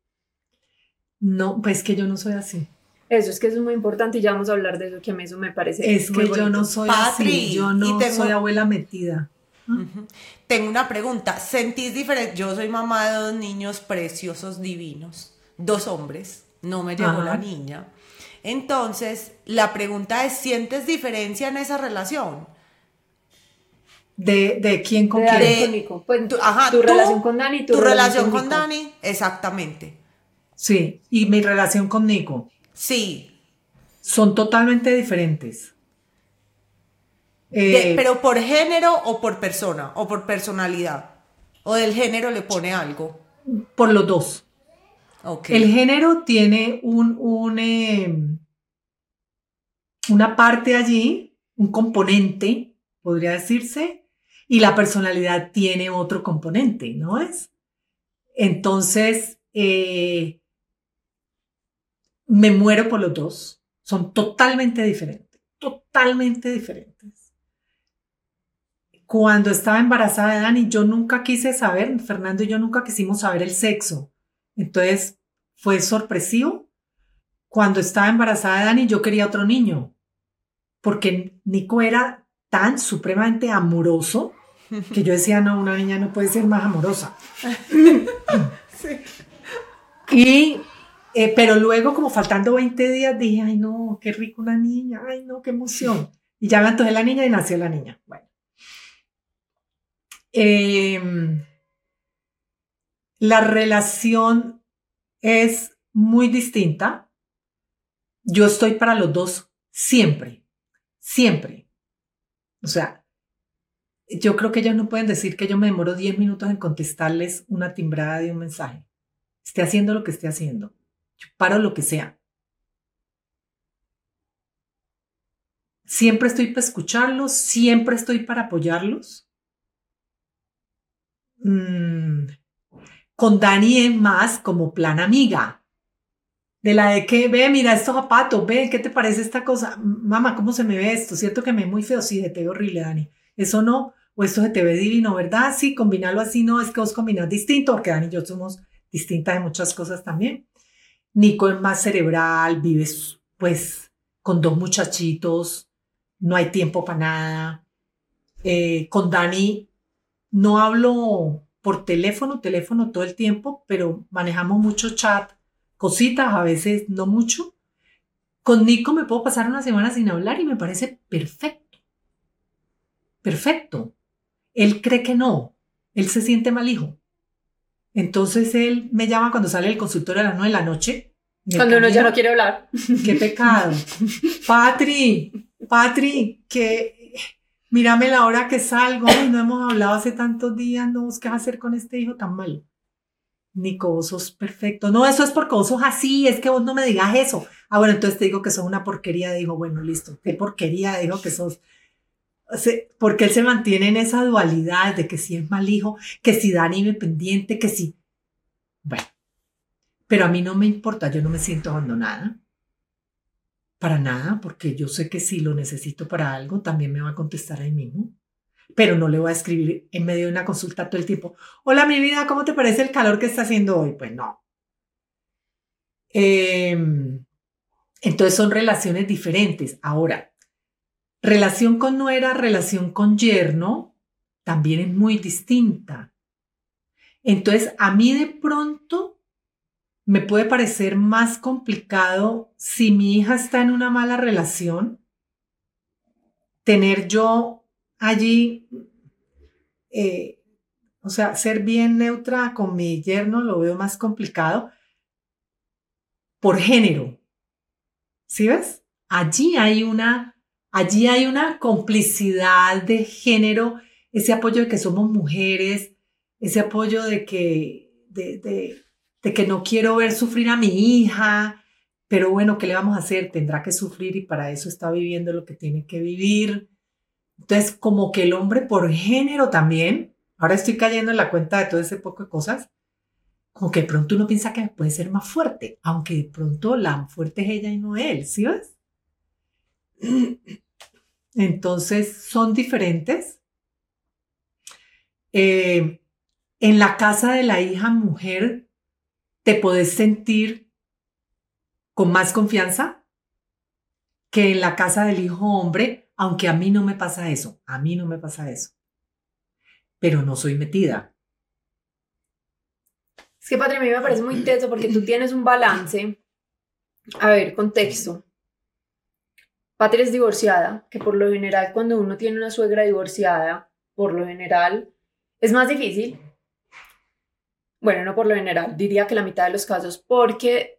No, pues que yo no soy así. Eso es que eso es muy importante y ya vamos a hablar de eso, que a mí eso me parece. Es que yo no soy así, yo no soy abuela metida. Tengo una pregunta, ¿sentís diferente? Yo soy mamá de dos niños preciosos, divinos, dos hombres, no me llegó la niña. Entonces, la pregunta es, ¿sientes diferencia en esa relación? ¿De, de quién con quién? De, pues, tu, ajá, tu relación con Dani. Tu, tu relación, con, Dani, exactamente. Sí, y mi relación con Nico. Sí. Son totalmente diferentes. Eh, pero por género o por persona o por personalidad. O del género le pone algo. Por los dos. Okay. El género tiene un, un em, una parte allí, un componente, podría decirse, y la personalidad tiene otro componente, ¿no es? Entonces, eh, me muero por los dos. Son totalmente diferentes, totalmente diferentes. Cuando estaba embarazada de Dani, yo nunca quise saber, Fernando y yo nunca quisimos saber el sexo. Entonces, fue sorpresivo. Cuando estaba embarazada de Dani, yo quería otro niño, porque Nico era tan supremamente amoroso que yo decía, no, una niña no puede ser más amorosa. sí. Y eh, pero luego, como faltando 20 días, dije, ay no, qué rico una niña, ay no, qué emoción. Y ya me antojé la niña y nació la niña. Bueno. Em, la relación es muy distinta. Yo estoy para los dos siempre, siempre. O sea, yo creo que ellos no pueden decir que yo me demoro 10 minutos en contestarles una timbrada de un mensaje. Esté haciendo lo que esté haciendo. Yo paro lo que sea. Siempre estoy para escucharlos, siempre estoy para apoyarlos. Mm, con Dani es más como plan amiga. De la de que, ve, mira estos zapatos, ve, ¿qué te parece esta cosa? Mamá, ¿cómo se me ve esto? ¿Cierto que me ve muy feo? Sí, te ve horrible, Dani. Eso no, o esto se te ve divino, ¿verdad? Sí, combinarlo así, no, es que vos combinas distinto, porque Dani y yo somos distintas de muchas cosas también. Nico es más cerebral, vives pues con dos muchachitos, no hay tiempo para nada. Eh, con Dani no hablo por teléfono, teléfono todo el tiempo, pero manejamos mucho chat, cositas, a veces no mucho. Con Nico me puedo pasar una semana sin hablar y me parece perfecto. Perfecto. Él cree que no. Él se siente mal hijo. Entonces él me llama cuando sale el consultorio a las 9 de la noche. Cuando uno ya no quiere hablar. Qué pecado. Patri, Patri, que mírame la hora que salgo y no hemos hablado hace tantos días, no, ¿qué vas a hacer con este hijo tan malo? Nico, vos sos perfecto. No, eso es porque vos sos así, es que vos no me digas eso. Ah, bueno, entonces te digo que sos una porquería. Digo, bueno, listo, qué porquería, digo que sos. Porque él se mantiene en esa dualidad de que si es mal hijo, que si Dani me pendiente, que si. Bueno, pero a mí no me importa, yo no me siento abandonada. Para nada, porque yo sé que si lo necesito para algo, también me va a contestar ahí mismo. Pero no le voy a escribir en medio de una consulta todo el tiempo. Hola, mi vida, ¿cómo te parece el calor que está haciendo hoy? Pues no. Em, entonces son relaciones diferentes. Ahora, Relación con nuera, relación con yerno, también es muy distinta. Entonces, a mí de pronto me puede parecer más complicado si mi hija está en una mala relación, tener yo allí, eh, o sea, ser bien neutra con mi yerno lo veo más complicado por género. ¿Sí ves? Allí hay una Allí hay una complicidad de género, ese apoyo de que somos mujeres, ese apoyo de que, de, que no quiero ver sufrir a mi hija, pero bueno, ¿qué le vamos a hacer? Tendrá que sufrir y para eso está viviendo lo que tiene que vivir. Entonces, como que el hombre por género también, ahora estoy cayendo en la cuenta de todo ese poco de cosas, como que de pronto uno piensa que puede ser más fuerte, aunque de pronto la fuerte es ella y no él, ¿sí ves? Entonces, son diferentes. Eh, en la casa de la hija mujer, te puedes sentir con más confianza, que en la casa del hijo hombre, aunque a mí no me pasa eso, a mí no me pasa eso. Pero no soy metida. Es que, Patria, a mí me parece muy intenso porque tú tienes un balance. A ver, contexto. Patria es divorciada, que por lo general cuando uno tiene una suegra divorciada, por lo general es más difícil. Bueno, no por lo general, diría que la mitad de los casos, porque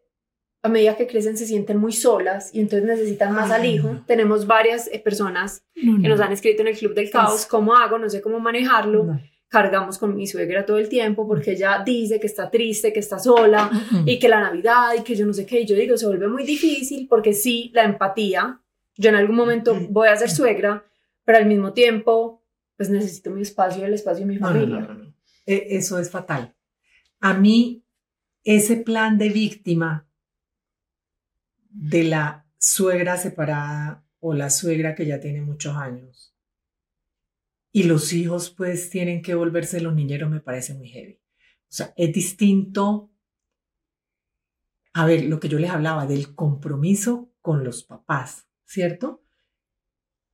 a medida que crecen se sienten muy solas y entonces necesitan más al hijo. Tenemos varias eh, personas que nos han escrito en el Club del Caos, ¿cómo hago? No sé cómo manejarlo. Cargamos con mi suegra todo el tiempo porque ella dice que está triste, que está sola y que la Navidad y que yo no sé qué. Y yo digo, se vuelve muy difícil porque sí, la empatía. Yo en algún momento voy a ser suegra, pero al mismo tiempo, pues necesito mi espacio y el espacio de mi familia. E, eso es fatal. A mí, ese plan de víctima de la suegra separada o la suegra que ya tiene muchos años y los hijos pues tienen que volverse los niñeros me parece muy heavy. O sea, es distinto, a ver, lo que yo les hablaba del compromiso con los papás, ¿cierto?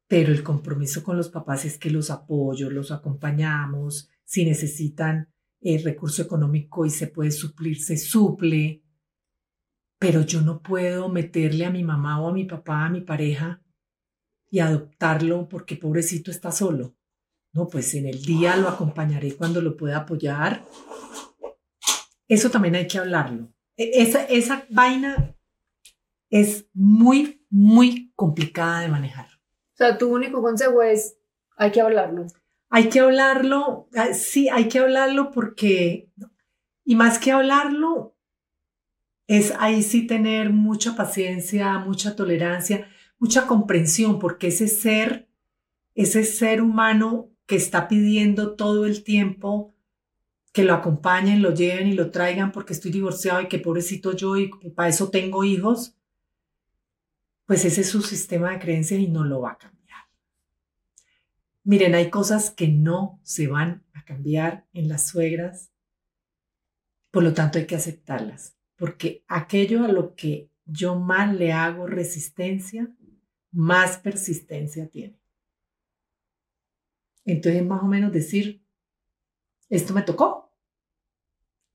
Pero el compromiso con los papás es que los apoyo, los acompañamos, si necesitan el eh, recurso económico y se puede suplir, se suple, pero yo no puedo meterle a mi mamá o a mi papá, a mi pareja, y adoptarlo porque pobrecito está solo. No, pues en el día lo acompañaré cuando lo pueda apoyar. Eso también hay que hablarlo. E, esa, esa vaina es muy, muy complicada de manejar. O sea, tu único consejo es, hay que hablarlo. Hay que hablarlo, ah, sí, hay que hablarlo porque, y más que hablarlo, es ahí sí tener mucha paciencia, mucha tolerancia, mucha comprensión, porque ese ser, ese ser humano que está pidiendo todo el tiempo que lo acompañen, lo lleven y lo traigan porque estoy divorciado y que pobrecito yo y para eso tengo hijos, pues ese es su sistema de creencias y no lo va a cambiar. Miren, hay cosas que no se van a cambiar en las suegras, por lo tanto hay que aceptarlas porque aquello a lo que yo más le hago resistencia, más persistencia tiene. Entonces, más o menos decir, esto me tocó.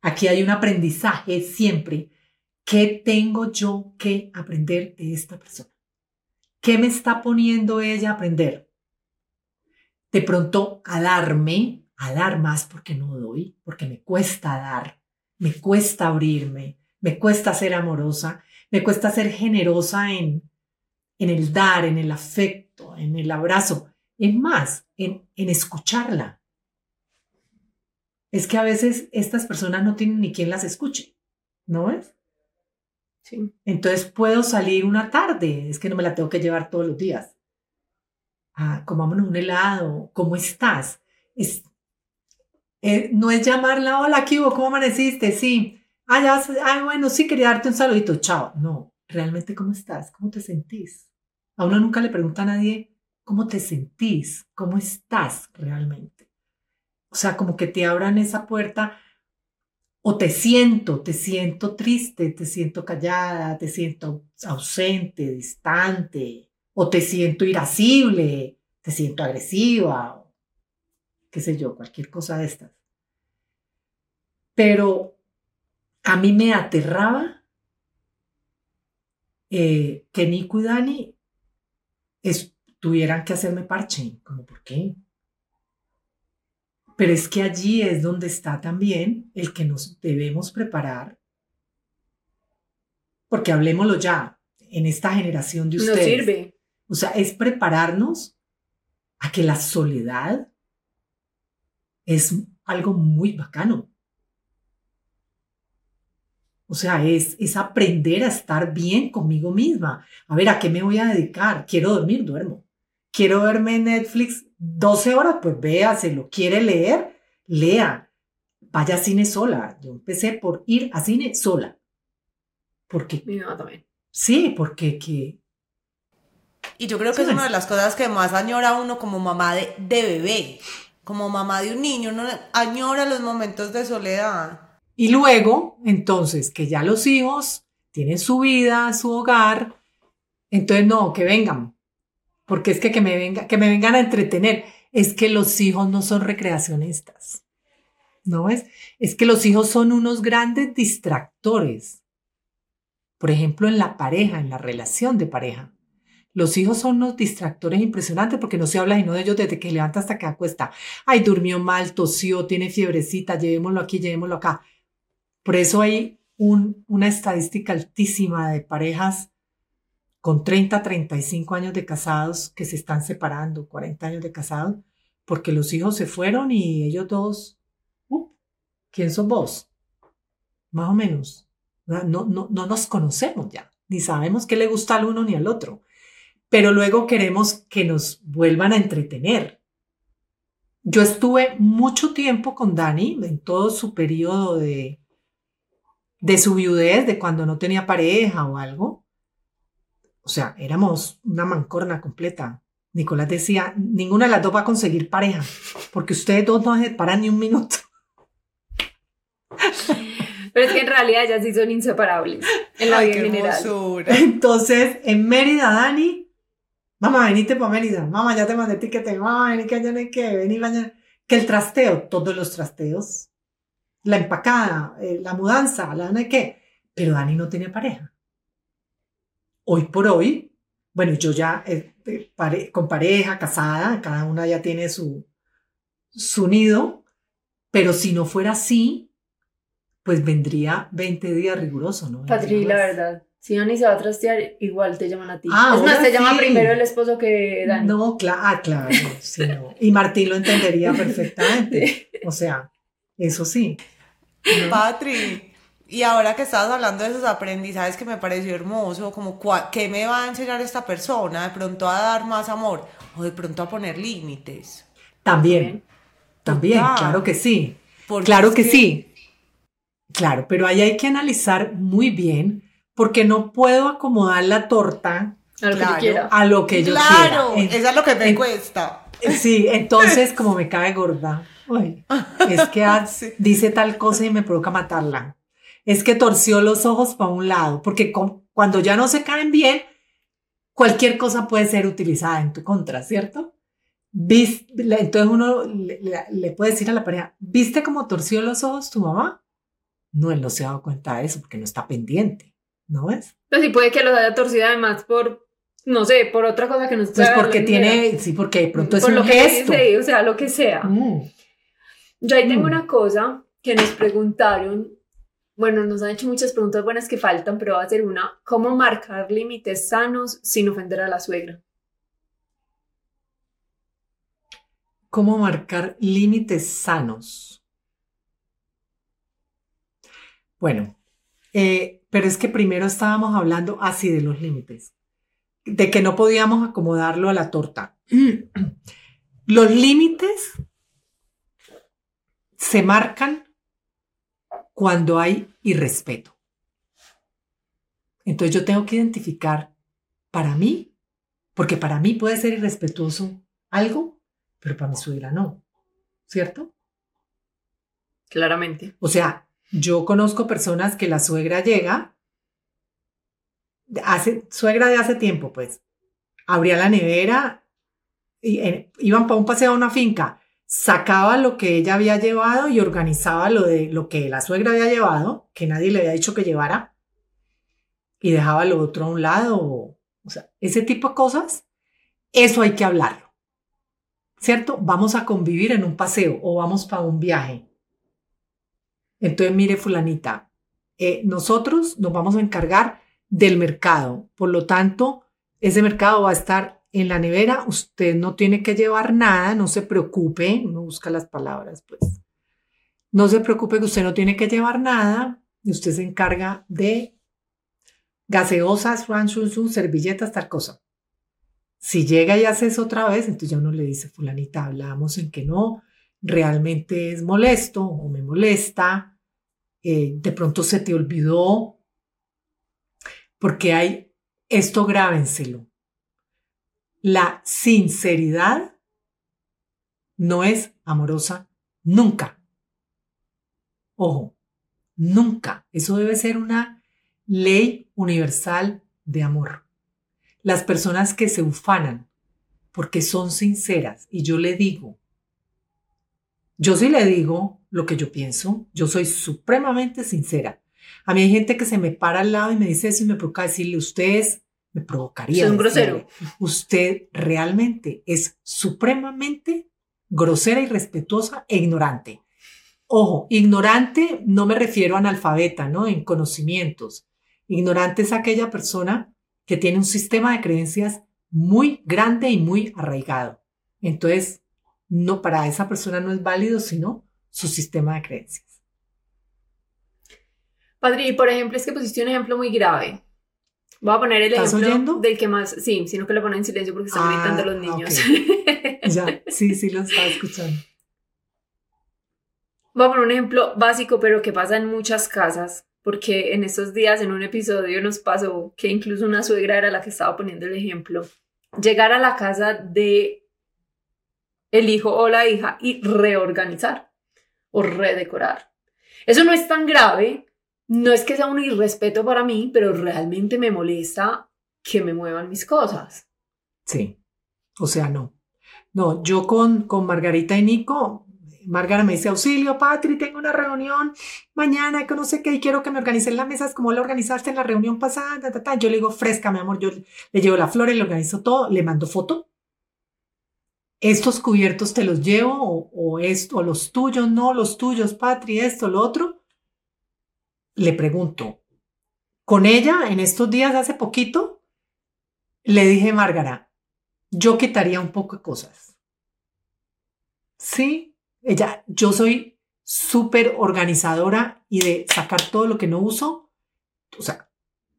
Aquí hay un aprendizaje siempre. ¿Qué tengo yo que aprender de esta persona? ¿Qué me está poniendo ella a aprender? De pronto a darme, a dar más porque no doy, porque me cuesta dar, me cuesta abrirme, me cuesta ser amorosa, me cuesta ser generosa en, en el dar, en el afecto, en el abrazo, es más, en, en escucharla. Es que a veces estas personas no tienen ni quien las escuche, ¿no es? Entonces puedo salir una tarde, es que no me la tengo que llevar todos los días. Ah, comámonos un helado, ¿cómo estás? Es, eh, no es llamarla, hola, ¿qué hubo? ¿Cómo amaneciste? Sí, ah, ya, bueno, sí, quería darte un saludito, chao. No, realmente, ¿cómo estás? ¿Cómo te sentís? A uno nunca le pregunta a nadie, ¿cómo te sentís? ¿Cómo estás realmente? O sea, como que te abran esa puerta o te siento, te siento triste, te siento callada, te siento ausente, distante, o te siento irascible, te siento agresiva, qué sé yo, cualquier cosa de estas. Pero a mí me aterraba eh, que Nico y Dani tuvieran que hacerme parche. Como, ¿por qué? Pero es que allí es donde está también el que nos debemos preparar. Porque hablemoslo ya, en esta generación de ustedes. No sirve. O sea, es prepararnos a que la soledad es algo muy bacano. O sea, es, es aprender a estar bien conmigo misma. A ver, ¿a qué me voy a dedicar? Quiero dormir, duermo. Quiero verme en Netflix 12 horas, pues véaselo. ¿Quiere leer? Lea. Vaya a cine sola. Yo empecé por ir a cine sola. Porque. Mi mamá también. Sí, porque que. Y yo creo que es una de las cosas que más añora uno como mamá de, de bebé. Como mamá de un niño, uno añora los momentos de soledad. Y luego, entonces, que ya los hijos tienen su vida, su hogar, Entonces, no, que vengan. Porque es que, que, me venga, que me vengan a entretener. Es que los hijos no son recreacionistas. ¿No es? Es que los hijos son unos grandes distractores. Por ejemplo, en la pareja, en la relación de pareja. Los hijos son unos distractores impresionantes porque no se habla sino de ellos desde que levanta hasta que acuesta. Ay, durmió mal, tosió, tiene fiebrecita, llevémoslo aquí, llevémoslo acá. Por eso hay una estadística altísima de parejas con 30, 35 años de casados que se están separando, 40 años de casados, porque los hijos se fueron y ellos dos, uh, ¿quién son vos? Más o menos. No, no, no nos conocemos ya, ni sabemos qué le gusta al uno ni al otro pero luego queremos que nos vuelvan a entretener. Yo estuve mucho tiempo con Dani en todo su periodo de, de su viudez, de cuando no tenía pareja o algo. O sea, éramos una mancorna completa. Nicolás decía, ninguna de las dos va a conseguir pareja, porque ustedes dos no se paran ni un minuto. Pero es que en realidad ellas sí son inseparables en la vida general. Entonces, en Mérida, Dani Mamá, venite para Mérida. Mamá, ya te mandé tiquete. Mamá, vení que no hay que venir mañana. Que el trasteo, todos los trasteos, la empacada, eh, la mudanza, la no hay qué. Pero Dani no tiene pareja. Hoy por hoy, bueno, yo ya eh, eh, con pareja, casada, cada una ya tiene su, su nido, pero si no fuera así, pues vendría 20 días riguroso, ¿no? Patri, la verdad, si Dani se va a trastear, igual te llaman a ti. Ah, es más, te llama primero el esposo que Dani. No, claro, ah, claro. Sí, no. Y Martín lo entendería perfectamente. O sea, eso sí. Patri, y ahora que estabas hablando de esos aprendizajes que me pareció hermoso, como qué me va a enseñar esta persona, de pronto a dar más amor o de pronto a poner límites. También, también, claro que sí. claro que sí. Claro, pero ahí hay que analizar muy bien porque no puedo acomodar la torta a lo que yo quiera. A lo que yo claro, eso es lo que me cuesta. Sí, entonces como me cae gorda. es que dice tal cosa y me provoca matarla. Es que torció los ojos para un lado, porque cuando ya no se caen bien, cualquier cosa puede ser utilizada en tu contra, ¿cierto? Entonces uno le, le, puede decir a la pareja, ¿viste cómo torció los ojos tu mamá? No, él no se ha dado cuenta de eso porque no está pendiente. ¿no ves? Pues sí, puede que los haya torcido además por, no sé, por otra cosa que no Pues porque tiene, sí, porque de pronto es por un lo gesto. Que o sea, lo que sea. Mm. Yo ahí tengo mm. una cosa que nos preguntaron, bueno, nos han hecho muchas preguntas buenas que faltan, pero va a ser una, ¿cómo marcar límites sanos sin ofender a la suegra? ¿Cómo marcar límites sanos? Bueno, eh, pero es que primero estábamos hablando así de los límites, de que no podíamos acomodarlo a la torta. Los límites se marcan cuando hay irrespeto. Entonces yo tengo que identificar para mí, porque para mí puede ser irrespetuoso algo, pero para mi suegra no, ¿cierto? Claramente. O sea, yo conozco personas que la suegra llega, hace, suegra de hace tiempo, pues, abría la nevera, y, iban para un paseo a una finca, sacaba lo que ella había llevado y organizaba lo de lo que la suegra había llevado, que nadie le había dicho que llevara, y dejaba lo otro a un lado. O sea, ese tipo de cosas, eso hay que hablarlo. ¿Cierto? Vamos a convivir en un paseo o vamos para un viaje. Entonces, mire, fulanita, eh, nosotros nos vamos a encargar del mercado. Por lo tanto, ese mercado va a estar en la nevera. Usted no tiene que llevar nada, no se preocupe. No busca las palabras, pues. No se preocupe que usted no tiene que llevar nada. Y usted se encarga de gaseosas, servilletas, tal cosa. Si llega y hace eso otra vez, entonces ya uno le dice, fulanita, hablamos en que no, realmente es molesto o me molesta, eh, de pronto se te olvidó, porque hay, esto grábenselo, la sinceridad no es amorosa nunca. Ojo, nunca. Eso debe ser una ley universal de amor. las personas que se ufanan porque son sinceras y yo le digo, yo sí le digo lo que yo pienso, yo soy supremamente sincera. A mí hay gente que se me para al lado y me dice eso y me provoca decirle, usted me provocaría. Es un grosero. Usted realmente es supremamente grosera, irrespetuosa e ignorante. Ojo, ignorante no me refiero a analfabeta, ¿no? En conocimientos. Ignorante es aquella persona que tiene un sistema de creencias muy grande y muy arraigado. Entonces, no para esa persona no es válido sino su sistema de creencias. Padre, y por ejemplo, es que pusiste un ejemplo muy grave. Voy a poner el ejemplo del que más, sí, sino que lo ponen en silencio porque están gritando ah, los niños. ya, sí, sí, lo estaba escuchando. Voy a poner un ejemplo básico, pero que pasa en muchas casas, porque en estos días en un episodio nos pasó que incluso una suegra era la que estaba poniendo el ejemplo. Llegar a la casa de el hijo o la hija y reorganizar o redecorar. Eso no es tan grave, no es que sea un irrespeto para mí, pero realmente me molesta que me muevan mis cosas. Sí, o sea, no. No, yo con, con Margarita y Nico, Margarita me dice, auxilio, Patri, tengo una reunión mañana, que no sé qué, y quiero que me organicen las mesas como la organizaste en la reunión pasada. Yo le digo, fresca, mi amor, yo le llevo la flor, le organizo todo, le mando foto. Estos cubiertos te los llevo, o, o o los tuyos, no, los tuyos, Patri, esto, lo otro le pregunto, con ella en estos días, hace poquito, le dije, Márgara, yo quitaría un poco de cosas. Sí, ella, yo soy súper organizadora y de sacar todo lo que no uso, o sea,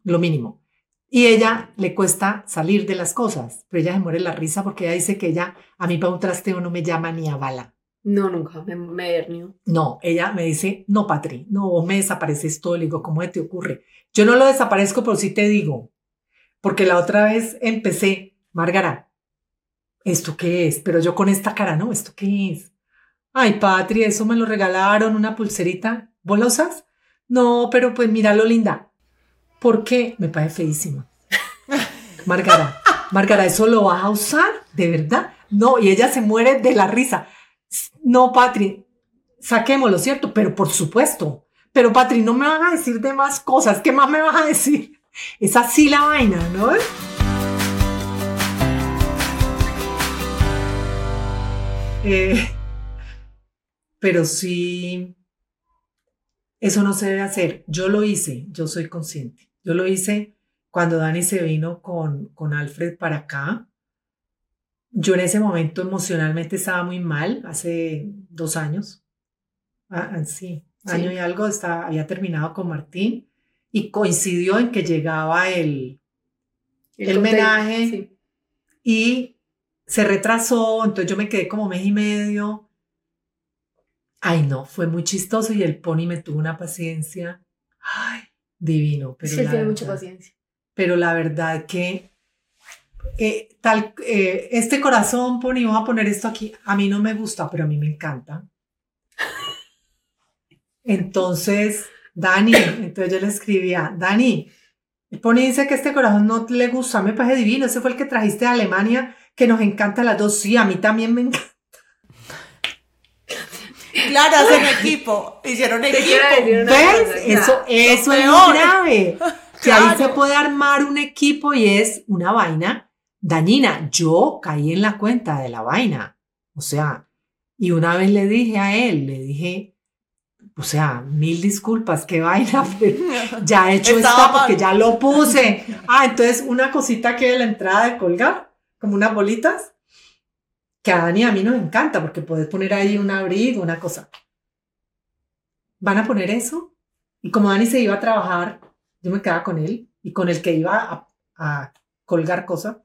lo mínimo. Y ella le cuesta salir de las cosas, pero ella se muere la risa porque ella dice que ella a mí para un trasteo no me llama ni a bala. No, nunca, me, me No, ella me dice, no, Patri, no, vos me desapareces todo. Le digo, ¿cómo te ocurre? Yo no lo desaparezco, pero sí te digo, porque la otra vez empecé, Márgara, ¿esto qué es? Pero yo con esta cara, no, ¿esto qué es? Ay, Patri, eso me lo regalaron, una pulserita. ¿Vos la usas? No, pero pues míralo, linda. ¿Por qué? Me parece feísimo. Márgara, Márgara, ¿eso lo vas a usar? ¿De verdad? No, y ella se muere de la risa. No, Patri, saquémoslo, ¿cierto? Pero por supuesto. Pero Patri, no me van a decir de más cosas. ¿Qué más me vas a decir? Es así la vaina, ¿no? Eh, pero sí, eso no se debe hacer. Yo lo hice, yo soy consciente. Yo lo hice cuando Dani se vino con, con Alfred para acá yo en ese momento emocionalmente estaba muy mal, hace dos años. Ah, ah sí, año y algo, estaba, había terminado con Martín y coincidió en que llegaba el, el, homenaje y se retrasó, entonces yo me quedé como mes y medio. Ay, no, fue muy chistoso y el pony me tuvo una paciencia. Ay, divino. Pero sí, tiene mucha paciencia. Pero la verdad que eh, tal, eh, este corazón, Pony, vamos a poner esto aquí, a mí no me gusta, pero a mí me encanta. Entonces, Dani, entonces yo le escribía, Dani, Pony dice que este corazón no le gusta, me parece divino, ese fue el que trajiste de Alemania, que nos encanta las dos, sí, a mí también me encanta. Claro, hacen equipo, hicieron equipo. ¿Ves? Eso, eso es grave. Que ahí se puede armar un equipo y es una vaina dañina. Yo caí en la cuenta de la vaina. O sea, y una vez le dije a él, le dije, o sea, mil disculpas, qué vaina, ya he hecho esto porque ya lo puse. Ah, entonces una cosita que de la entrada de colgar, como unas bolitas, que a Dani a mí nos encanta porque puedes poner ahí un abrigo, una cosa. ¿Van a poner eso? Y como Dani se iba a trabajar, yo me quedaba con él y con el que iba a, a colgar cosas,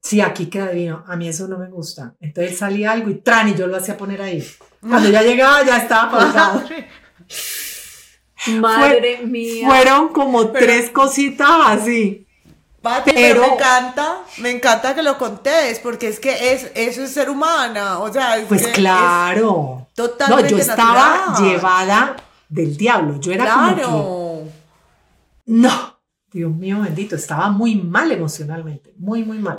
sí, aquí queda divino, a mí eso no me gusta. Entonces salía algo y tran, y yo lo hacía poner ahí. Cuando ya llegaba ya estaba pausado. Madre mía. Fueron como tres cositas así. pero, me encanta, me encanta que lo contés, porque es que es, eso es ser humana, o sea, pues claro. totalmente no, yo estaba llevada del diablo, yo era como que, no, Dios mío bendito, estaba muy mal emocionalmente, muy, muy mal.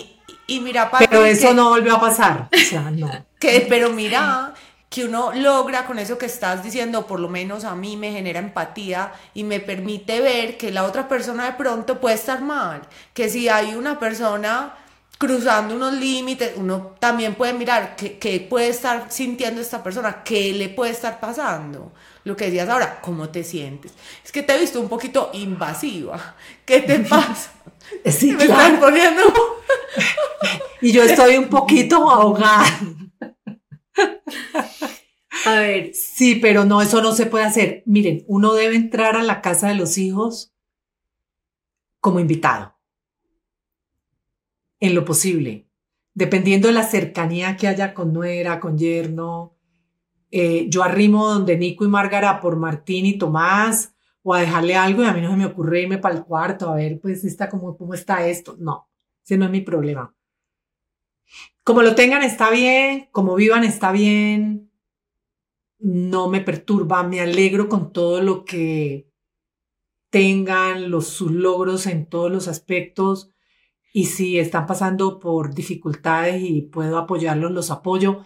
Y, mira, Pero eso no volvió a pasar, o sea, no. Que, pero mira, que uno logra con eso que estás diciendo, por lo menos a mí me genera empatía y me permite ver que la otra persona de pronto puede estar mal, que si hay una persona cruzando unos límites, uno también puede mirar qué, puede estar sintiendo esta persona, qué le puede estar pasando. Lo que decías ahora, ¿cómo te sientes? Es que te he visto un poquito invasiva. ¿Qué te pasa? Sí, me claro. poniendo... y yo estoy un poquito ahogada. A ver. Sí, pero no, eso no se puede hacer. Miren, uno debe entrar a la casa de los hijos como invitado. En lo posible. Dependiendo de la cercanía que haya con nuera, con yerno. Eh, yo arrimo donde Nico y Márgara por Martín y Tomás o a dejarle algo y a mí no se me ocurre irme para el cuarto a ver, pues, está como, cómo está esto. No, ese no es mi problema. Como lo tengan está bien, como vivan está bien, no me perturba, me alegro con todo lo que tengan, los, sus logros en todos los aspectos y si están pasando por dificultades y puedo apoyarlos, los apoyo,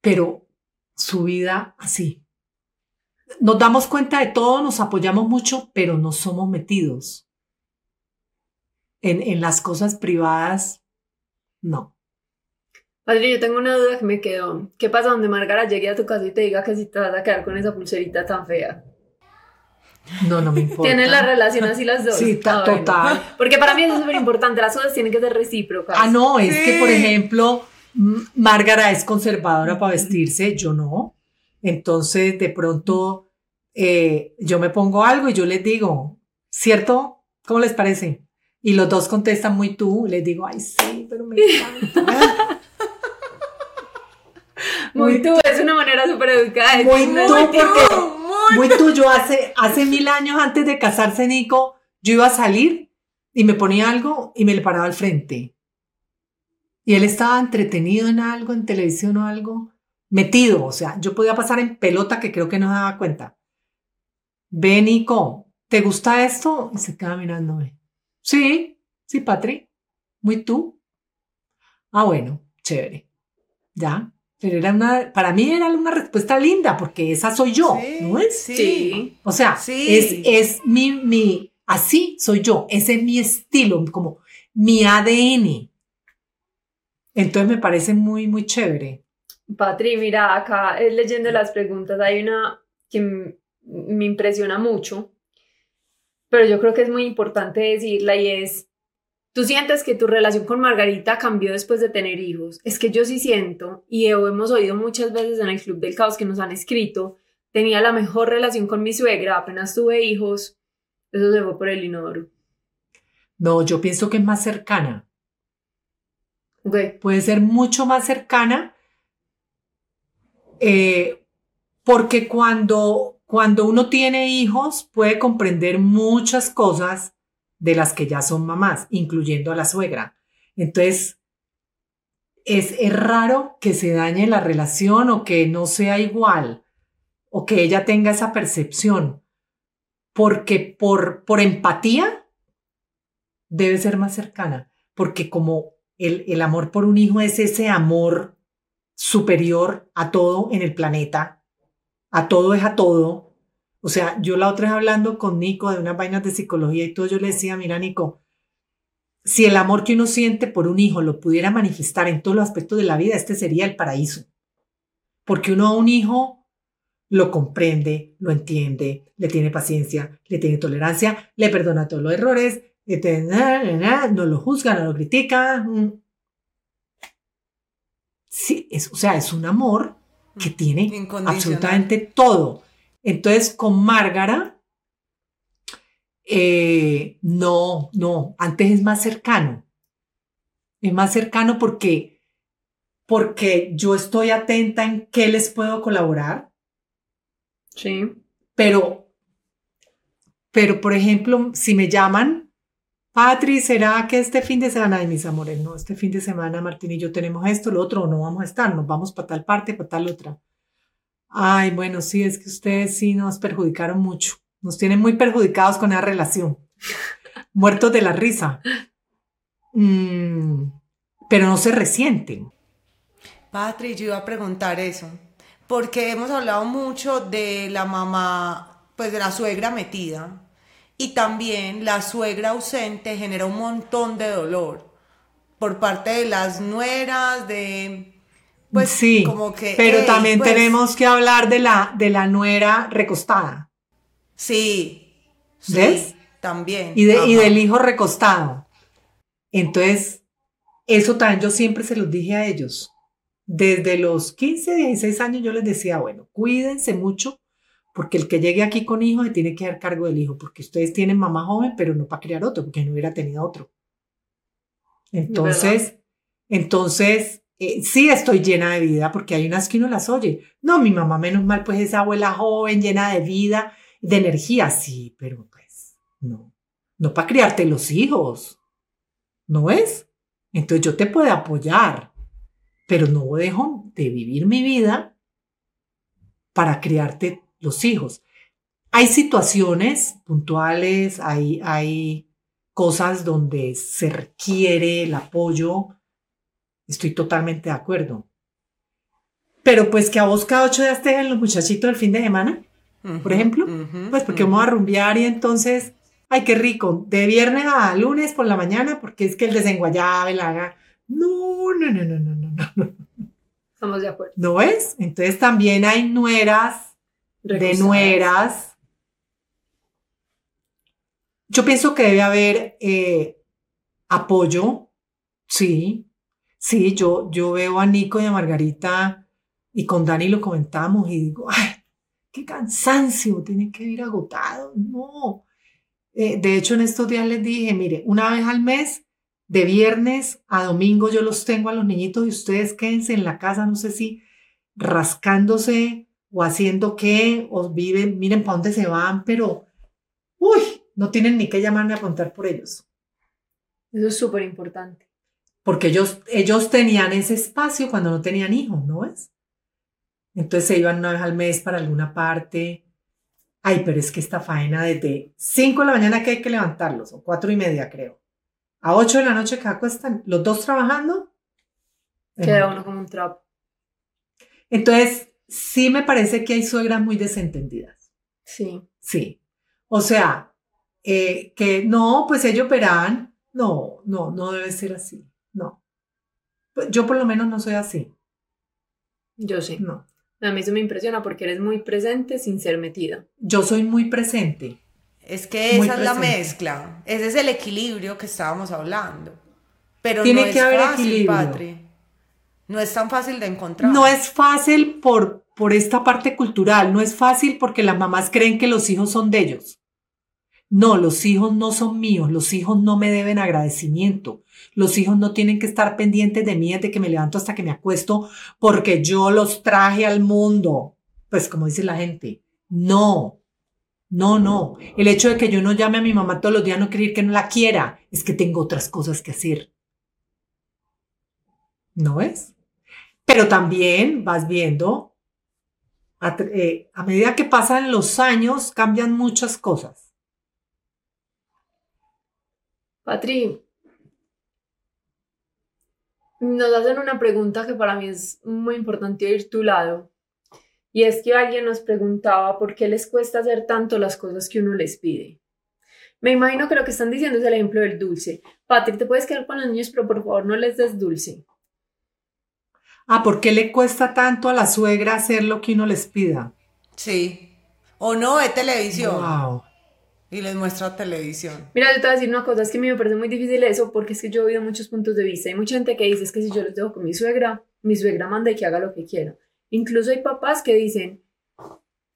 pero su vida así. Nos damos cuenta de todo, nos apoyamos mucho, pero no somos metidos en, en las cosas privadas, no. Padre, yo tengo una duda que me quedó. ¿Qué pasa donde Margara llegue a tu casa y te diga que si te vas a quedar con esa pulserita tan fea? No, no me importa. Tienen la relación así las dos. Sí, ah, total. Porque para mí eso es súper importante. Las cosas tienen que ser recíprocas. Ah, no, es que, por ejemplo, Márgara es conservadora para vestirse, yo no. Entonces, de pronto, eh, yo me pongo algo y yo les digo, ¿cierto? ¿Cómo les parece? Y los dos contestan muy tú. Les digo, ay, sí, pero me encanta. Muy, tú, es una manera súper educada. Muy tú, porque muy, tú, yo hace, hace mil años antes de casarse Nico, yo iba a salir y me ponía algo y me le paraba al frente. Y él estaba entretenido en algo, en televisión o algo, metido, o sea, yo podía pasar en pelota que creo que no se daba cuenta. Ve, Nico, ¿te gusta esto? Y se queda mirándome. Sí, sí, Patri, muy tú. Ah, bueno, chévere. ¿Ya? Pero era una, para mí era una respuesta linda, porque esa soy yo, ¿no es? Sí. O sea, es, es mi, mi, así soy yo, ese es mi estilo, como mi ADN. Entonces me parece muy, muy chévere. Patri, mira, acá eh, leyendo las preguntas hay una que me impresiona mucho, pero yo creo que es muy importante decirla y es, Tú sientes que tu relación con Margarita cambió después de tener hijos. Es que yo sí siento, y hemos oído muchas veces en el Club del Caos que nos han escrito, tenía la mejor relación con mi suegra, apenas tuve hijos, eso se fue por el inodoro. No, yo pienso que es más cercana. Puede ser mucho más cercana eh, porque cuando, cuando uno tiene hijos puede comprender muchas cosas de las que ya son mamás, incluyendo a la suegra. Entonces, es, es, raro que se dañe la relación o que no sea igual o que ella tenga esa percepción, porque por, por empatía debe ser más cercana, porque como el, el amor por un hijo es ese amor superior a todo en el planeta, a todo es a todo, o sea, yo la otra vez hablando con Nico de unas vainas de psicología y todo, yo le decía, mira Nico, si el amor que uno siente por un hijo lo pudiera manifestar en todos los aspectos de la vida, este sería el paraíso. Porque uno a un hijo lo comprende, lo entiende, le tiene paciencia, le tiene tolerancia, le perdona todos los errores, no lo juzga, no lo critica. Mm. Sí, es, o sea, es un amor que tiene absolutamente todo. Entonces, con Márgara, eh, no, no, antes es más cercano. Es más cercano porque, porque yo estoy atenta en qué les puedo colaborar. Sí. Pero, pero por ejemplo, si me llaman, Patri, ¿será que este fin de semana, ay, mis amores, no, este fin de semana Martín y yo tenemos esto, lo otro, no vamos a estar, nos vamos para tal parte, para tal otra. Ay, bueno, sí, es que ustedes sí nos perjudicaron mucho. Nos tienen muy perjudicados con esa relación. muertos de la risa. Mm, pero no se resienten. Patri, yo iba a preguntar eso, porque hemos hablado mucho de la mamá, pues de la suegra metida, y también la suegra ausente genera un montón de dolor por parte de las nueras, de... Pues sí, como que, pero también pues tenemos que hablar de la, de la nuera recostada. Sí, ¿ves? también. Y, de, y del hijo recostado. Entonces, eso también yo siempre se los dije a ellos. Desde los 15, 16 años yo les decía, bueno, cuídense mucho porque el que llegue aquí con hijo se tiene que dar cargo del hijo, porque ustedes tienen mamá joven, pero no para criar otro, porque no hubiera tenido otro. Entonces, entonces, eh, sí estoy llena de vida, porque hay unas que uno las oye. No, mi mamá, menos mal, pues esa abuela joven, llena de vida, de energía, sí, pero pues no, no para criarte los hijos, ¿no es? Entonces yo te puedo apoyar, pero no dejo de vivir mi vida para criarte los hijos. Hay situaciones puntuales, hay, hay cosas donde se requiere el apoyo. Estoy totalmente de acuerdo. Pero pues que a vos cada ocho días te dejen los muchachitos el fin de semana, por ejemplo, pues porque vamos a rumbear y entonces, ay, qué rico, de viernes a lunes por la mañana, porque es que el desenguayabe la haga. No, no, no, no, no, no, no. Estamos de acuerdo. ¿No es? Entonces también hay nueras de nueras. Yo pienso que debe haber eh, apoyo, sí, sí, yo, yo veo a Nico y a Margarita y con Dani lo comentamos y digo, ay, qué cansancio, tienen que ir agotados, no. Eh, de hecho, en estos días les dije, mire, una vez al mes, de viernes a domingo yo los tengo a los niñitos y ustedes quédense en la casa, no sé si rascándose o haciendo qué, o viven, miren para dónde se van, pero, uy, no tienen ni que llamarme a contar por ellos. Eso es súper importante. Porque ellos, ellos tenían ese espacio cuando no tenían hijos, ¿no ves? Entonces se iban una vez al mes para alguna parte. Ay, pero es que esta faena desde 5 de la mañana que hay que levantarlos, o cuatro y media creo, a 8 de la noche que acuestan, los dos trabajando. Queda uno como un trapo. Entonces, sí me parece que hay suegras muy desentendidas. Sí. Sí. O sea, eh, que no, pues ellos verán. No, no, no debe ser así. No. Pues yo por lo menos no soy así. Yo sí. No. A mí eso me impresiona porque eres muy presente sin ser metida. Yo soy muy presente. Es que esa es la mezcla. Ese es el equilibrio que estábamos hablando. Pero Tiene no que es haber fácil, equilibrio. Patri. No es tan fácil de encontrar. No es fácil por, por esta parte cultural, no es fácil porque las mamás creen que los hijos son de ellos. No, los hijos no son míos, los hijos no me deben agradecimiento, los hijos no tienen que estar pendientes de mí desde que me levanto hasta que me acuesto porque yo los traje al mundo. Pues como dice la gente, no, no, no. El hecho de que yo no llame a mi mamá todos los días no quiere decir que no la quiera, es que tengo otras cosas que hacer. ¿No es? Pero también vas viendo, a, eh, a medida que pasan los años, cambian muchas cosas. Patri, nos hacen una pregunta que para mí es muy importante oír tu lado. Y es que alguien nos preguntaba por qué les cuesta hacer tanto las cosas que uno les pide. Me imagino que lo que están diciendo es el ejemplo del dulce. Patri, te puedes quedar con los niños, pero por favor no les des dulce. Ah, ¿por qué le cuesta tanto a la suegra hacer lo que uno les pida? Sí. O no, de televisión. Wow. Y les muestra televisión. Mira, yo te voy a decir una cosa, es que a mí me parece muy difícil eso porque es que yo he oído muchos puntos de vista. Hay mucha gente que dice es que si yo los dejo con mi suegra, mi suegra manda y que haga lo que quiera. Incluso hay papás que dicen,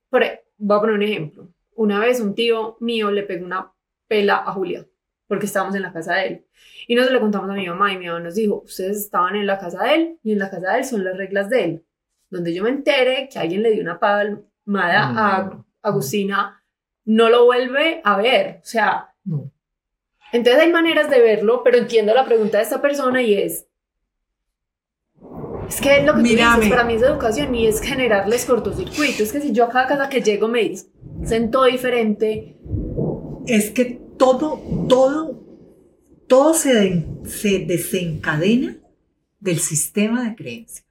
por, e- voy a poner un ejemplo. Una vez un tío mío le pegó una pela a Julia porque estábamos en la casa de él. Y nos lo contamos a mi mamá y mi mamá nos dijo, ustedes estaban en la casa de él y en la casa de él son las reglas de él. Donde yo me entere que alguien le dio una palmada a No. Agustina, no lo vuelve a ver. O sea, No. entonces hay maneras de verlo, pero entiendo la pregunta de esta persona y es, es que lo que tú dices, para mí es educación y es generarles cortocircuito. Es que si yo a cada casa que llego me siento diferente, Es que todo, todo, todo se, se desencadena del sistema de creencias.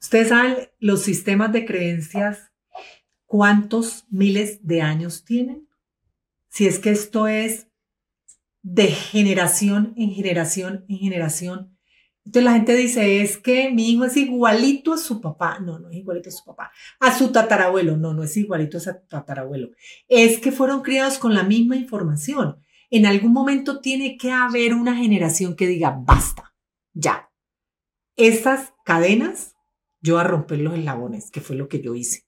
Ustedes saben los sistemas de creencias, cuántos miles de años tienen. Si es que esto es de generación en generación en generación. Entonces la gente dice, es que mi hijo es igualito a su papá. No, no es igualito a su papá. A su tatarabuelo. No, no es igualito a su tatarabuelo. Es que fueron criados con la misma información. En algún momento tiene que haber una generación que diga, basta, ya. Estas cadenas yo a romper los eslabones, que fue lo que yo hice.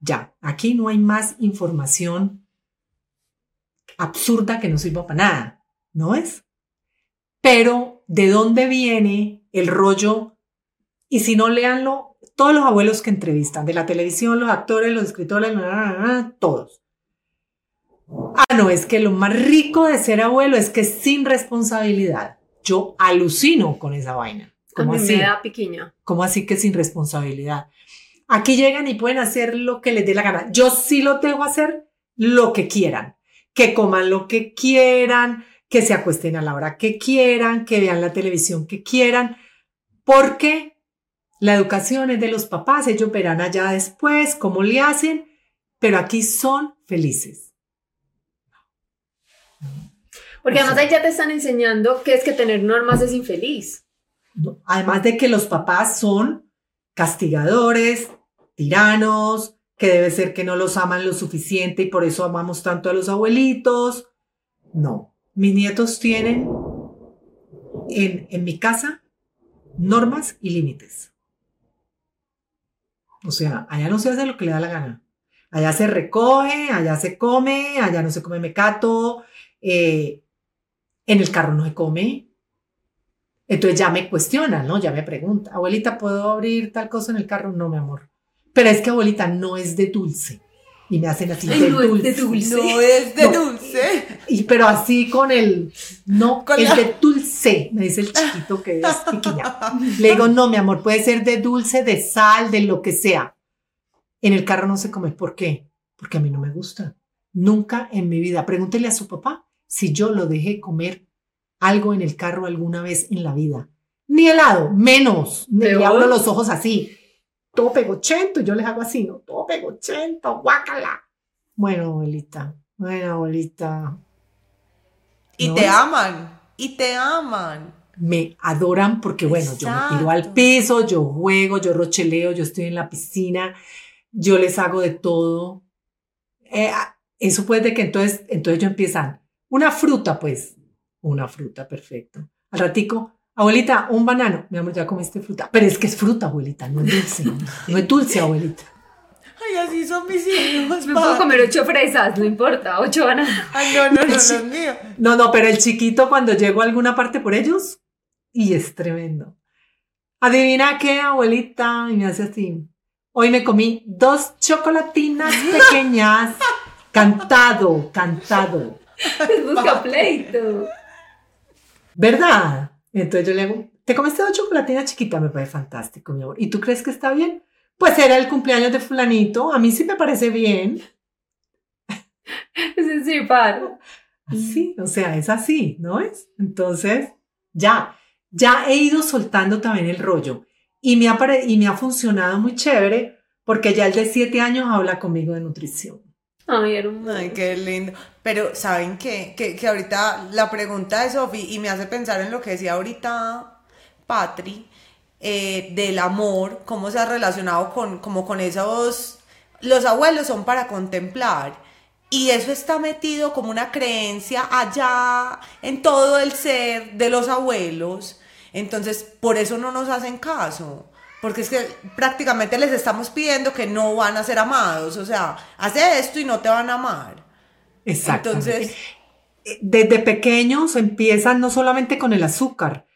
Ya, aquí no hay más información absurda que no sirva para nada, ¿no es? Pero, ¿de dónde viene el rollo? Y si no, léanlo, todos los abuelos que entrevistan, de la televisión, los actores, los escritores, todos. Ah, no, es que lo más rico de ser abuelo es que es sin responsabilidad. Yo alucino con esa vaina. ¿Cómo así? pequeña. ¿Cómo así que sin responsabilidad? Aquí llegan y pueden hacer lo que les dé la gana. Yo sí lo tengo a hacer lo que quieran. Que coman lo que quieran, que se acuesten a la hora que quieran, que vean la televisión que quieran, porque la educación es de los papás, ellos verán allá después cómo le hacen, pero aquí son felices. Porque además ahí ya te están enseñando que es que tener normas es infeliz. Además de que los papás son castigadores, tiranos, que debe ser que no los aman lo suficiente y por eso amamos tanto a los abuelitos. No, mis nietos tienen en, en mi casa normas y límites. O sea, allá no se hace lo que le da la gana. Allá se recoge, allá se come, allá no se come mecato, eh, en el carro no se come, entonces ya me cuestiona, ¿no? Ya me pregunta, abuelita, ¿puedo abrir tal cosa en el carro? No, mi amor. Pero es que abuelita no es de dulce. Y me hacen así, de, no dulce. Es de dulce. No es de dulce. Y, pero así con el, no, es de dulce, me dice el chiquito que es piquiña. Le digo, no, mi amor, puede ser de dulce, de sal, de lo que sea. En el carro no se come. ¿Por qué? Porque a mí no me gusta. Nunca en mi vida. Pregúntele a su papá si yo lo dejé comer algo en el carro alguna vez en la vida. Ni helado, menos. Me le abro los ojos así. Todo pegochento. Yo les hago así, ¿no? Todo pegochento, guácala. Bueno, abuelita. Bueno, abuelita. Y te aman. Y te aman. Me adoran porque, bueno, yo me tiro al piso, yo juego, yo rocheleo, yo estoy en la piscina, yo les hago de todo. Eh, ah, eso puede que entonces, entonces yo empiezan. Una fruta, pues, una fruta, perfecto. Al ratico, abuelita, un banano. Mi amor, ya comiste fruta. Pero es que es fruta, abuelita, no es dulce. No es dulce, abuelita. Ay, así son mis hijos. Me puedo comer ocho fresas, no importa, ocho bananos. Ay, no, no, no, no, mío. No, no, pero el chiquito cuando llego a alguna parte por ellos, y es tremendo. Adivina qué, abuelita, y me hace así. Hoy me comí dos chocolatinas pequeñas. cantado, cantado. Busca pleito. ¿Verdad? Entonces yo le digo, ¿te comiste dos chocolatinas chiquitas? Me parece fantástico, mi amor. ¿Y tú crees que está bien? Pues era el cumpleaños de fulanito. A mí sí me parece bien. Es sí, paro. Sí, o sea, es así, ¿no es? Entonces, ya, ya he ido soltando también el rollo. Y me ha, y me ha funcionado muy chévere porque ya el de siete años habla conmigo de nutrición. Ay, hermoso. Ay, qué lindo. Pero, ¿saben qué? Que, que ahorita la pregunta de Sofi, y me hace pensar en lo que decía ahorita Patri, eh, del amor, cómo se ha relacionado con, como con esos... Los abuelos son para contemplar. Y eso está metido como una creencia allá en todo el ser de los abuelos. Entonces, por eso no nos hacen caso. Porque es que prácticamente les estamos pidiendo que no van a ser amados. O sea, hace esto y no te van a amar. Exacto. Entonces. Eh, desde pequeños empiezan no solamente con el azúcar.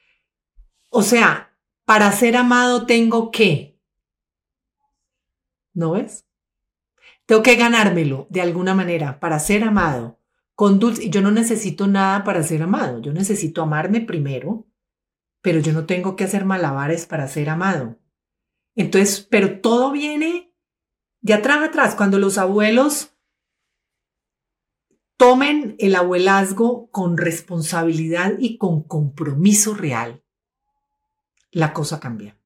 O sea, para ser amado tengo que. ¿No ves? Tengo que ganármelo de alguna manera para ser amado. Con dulce. Yo no necesito nada para ser amado. Yo necesito amarme primero, pero yo no tengo que hacer malabares para ser amado. Entonces, pero todo viene de atrás atrás, cuando los abuelos, tomen el abuelazgo con responsabilidad y con compromiso real, la cosa cambia.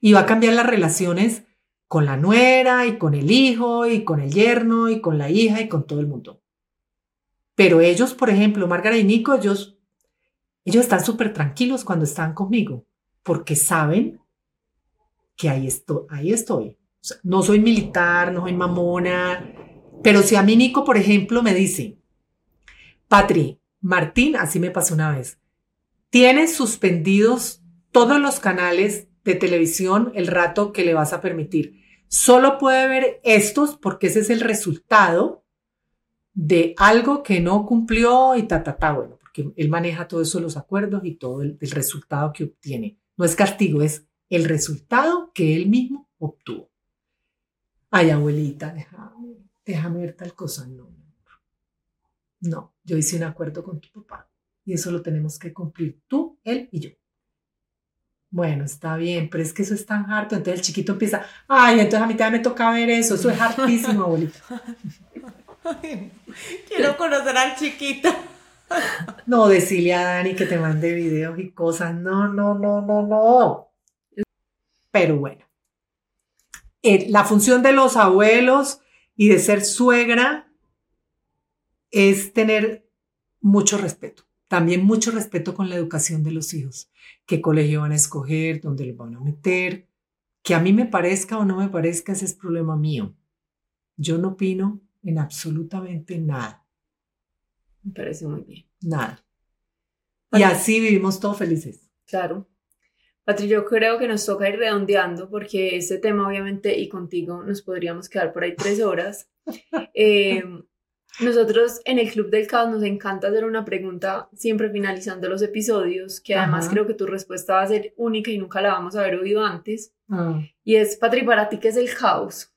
Y va a cambiar las relaciones con la nuera y con el hijo y con el yerno y con la hija y con todo el mundo. Pero ellos, por ejemplo, Margarita y Nico, ellos, ellos están súper tranquilos cuando están conmigo, porque saben que ahí estoy. Ahí estoy. no soy militar, no soy mamona, pero si a mí Nico, por ejemplo, me dice, Patri, Martín, así me pasó una vez, tienes suspendidos todos los canales de televisión el rato que le vas a permitir. Solo puede ver estos porque ese es el resultado de algo que no cumplió y ta, ta, ta. Bueno, porque él maneja todo eso, los acuerdos y todo el, resultado que obtiene. No es castigo, es el resultado que él mismo obtuvo. Ay, abuelita, déjame, déjame ver tal cosa. No, no, yo hice un acuerdo con tu papá y eso lo tenemos que cumplir tú, él y yo. Bueno, está bien, pero es que eso es tan harto. Entonces el chiquito empieza, ay, entonces a mí también me toca ver eso, eso es hartísimo, abuelita. Quiero conocer al chiquito. No, decirle a Dani que te mande videos y cosas. No, no, no, no, no. Pero bueno. Eh, la función de los abuelos y de ser suegra es tener mucho respeto. También mucho respeto con la educación de los hijos. ¿Qué colegio van a escoger? ¿Dónde los van a meter? Que a mí me parezca o no me parezca, ese es problema mío. Yo no opino en absolutamente nada. Me parece muy bien. Nada. Y así vivimos todos felices. Claro. Patri, yo creo que nos toca ir redondeando porque este tema obviamente y contigo nos podríamos quedar por ahí tres horas. Eh, nosotros en el Club del Caos nos encanta hacer una pregunta siempre finalizando los episodios, que además creo que tu respuesta va a ser única y nunca la vamos a haber oído antes. Ah. Y es, Patri, para ti, ¿qué es el caos?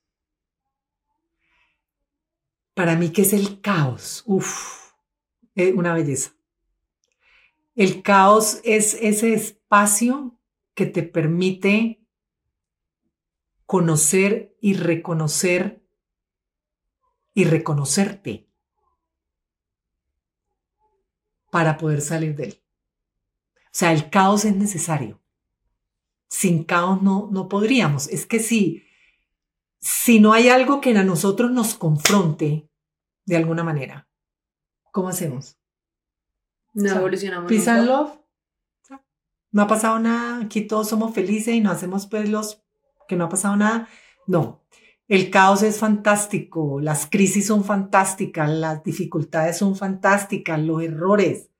Para mí, ¿qué es el caos? Uf, eh, una belleza. El caos es ese espacio que te permite conocer y reconocer y reconocerte para poder salir de él. O sea, el caos es necesario. Sin caos no, no podríamos. Es que si si no hay algo que a nosotros nos confronte de alguna manera, ¿cómo hacemos? No evolucionamos. Peace and love. No ha pasado nada, aquí todos somos felices y no hacemos pues los que no ha pasado nada. No, el caos es fantástico, las crisis son fantásticas, las dificultades son fantásticas, los errores,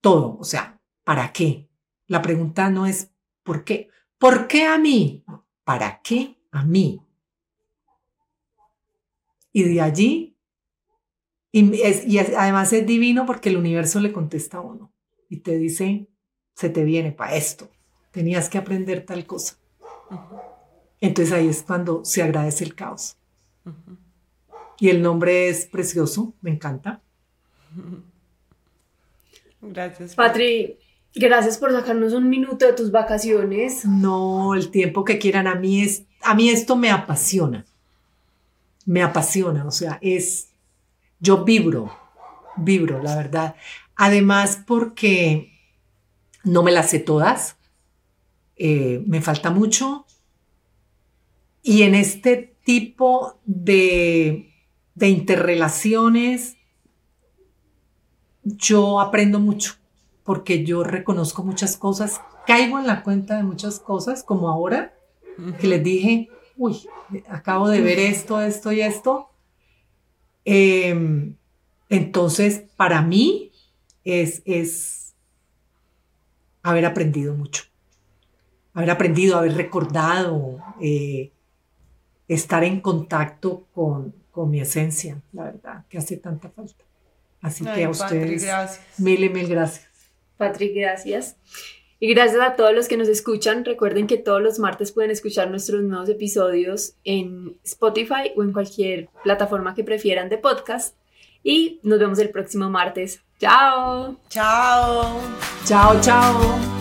todo. O sea, ¿para qué? La pregunta no es ¿por qué? ¿Por qué a mí? ¿Para qué a mí. Y de allí, y, además es divino porque el universo le contesta a uno y te dice, se te viene para esto, tenías que aprender tal cosa. Entonces ahí es cuando se agradece el caos. Y el nombre es precioso, me encanta. Gracias. Patri, Gracias por sacarnos un minuto de tus vacaciones. No, el tiempo que quieran. A mí, es, a mí esto me apasiona. Me apasiona. O sea, es. Yo vibro, vibro, la verdad. Además, porque no me las sé todas. Eh, me falta mucho. Y en este tipo de, de interrelaciones, yo aprendo mucho porque yo reconozco muchas cosas, caigo en la cuenta de muchas cosas, como ahora, que les dije, uy, acabo de ver esto, esto y esto. Em, entonces, para mí es, es haber aprendido mucho, haber aprendido, haber recordado, eh, estar en contacto con, con mi esencia, la verdad, que hace tanta falta. Así que a ustedes, mil y mil gracias. Patrick, gracias. Y gracias a todos los que nos escuchan. Recuerden que todos los martes pueden escuchar nuestros nuevos episodios en Spotify o en cualquier plataforma que prefieran de podcast. Y nos vemos el próximo martes. Chao. Chao. Chao, chao.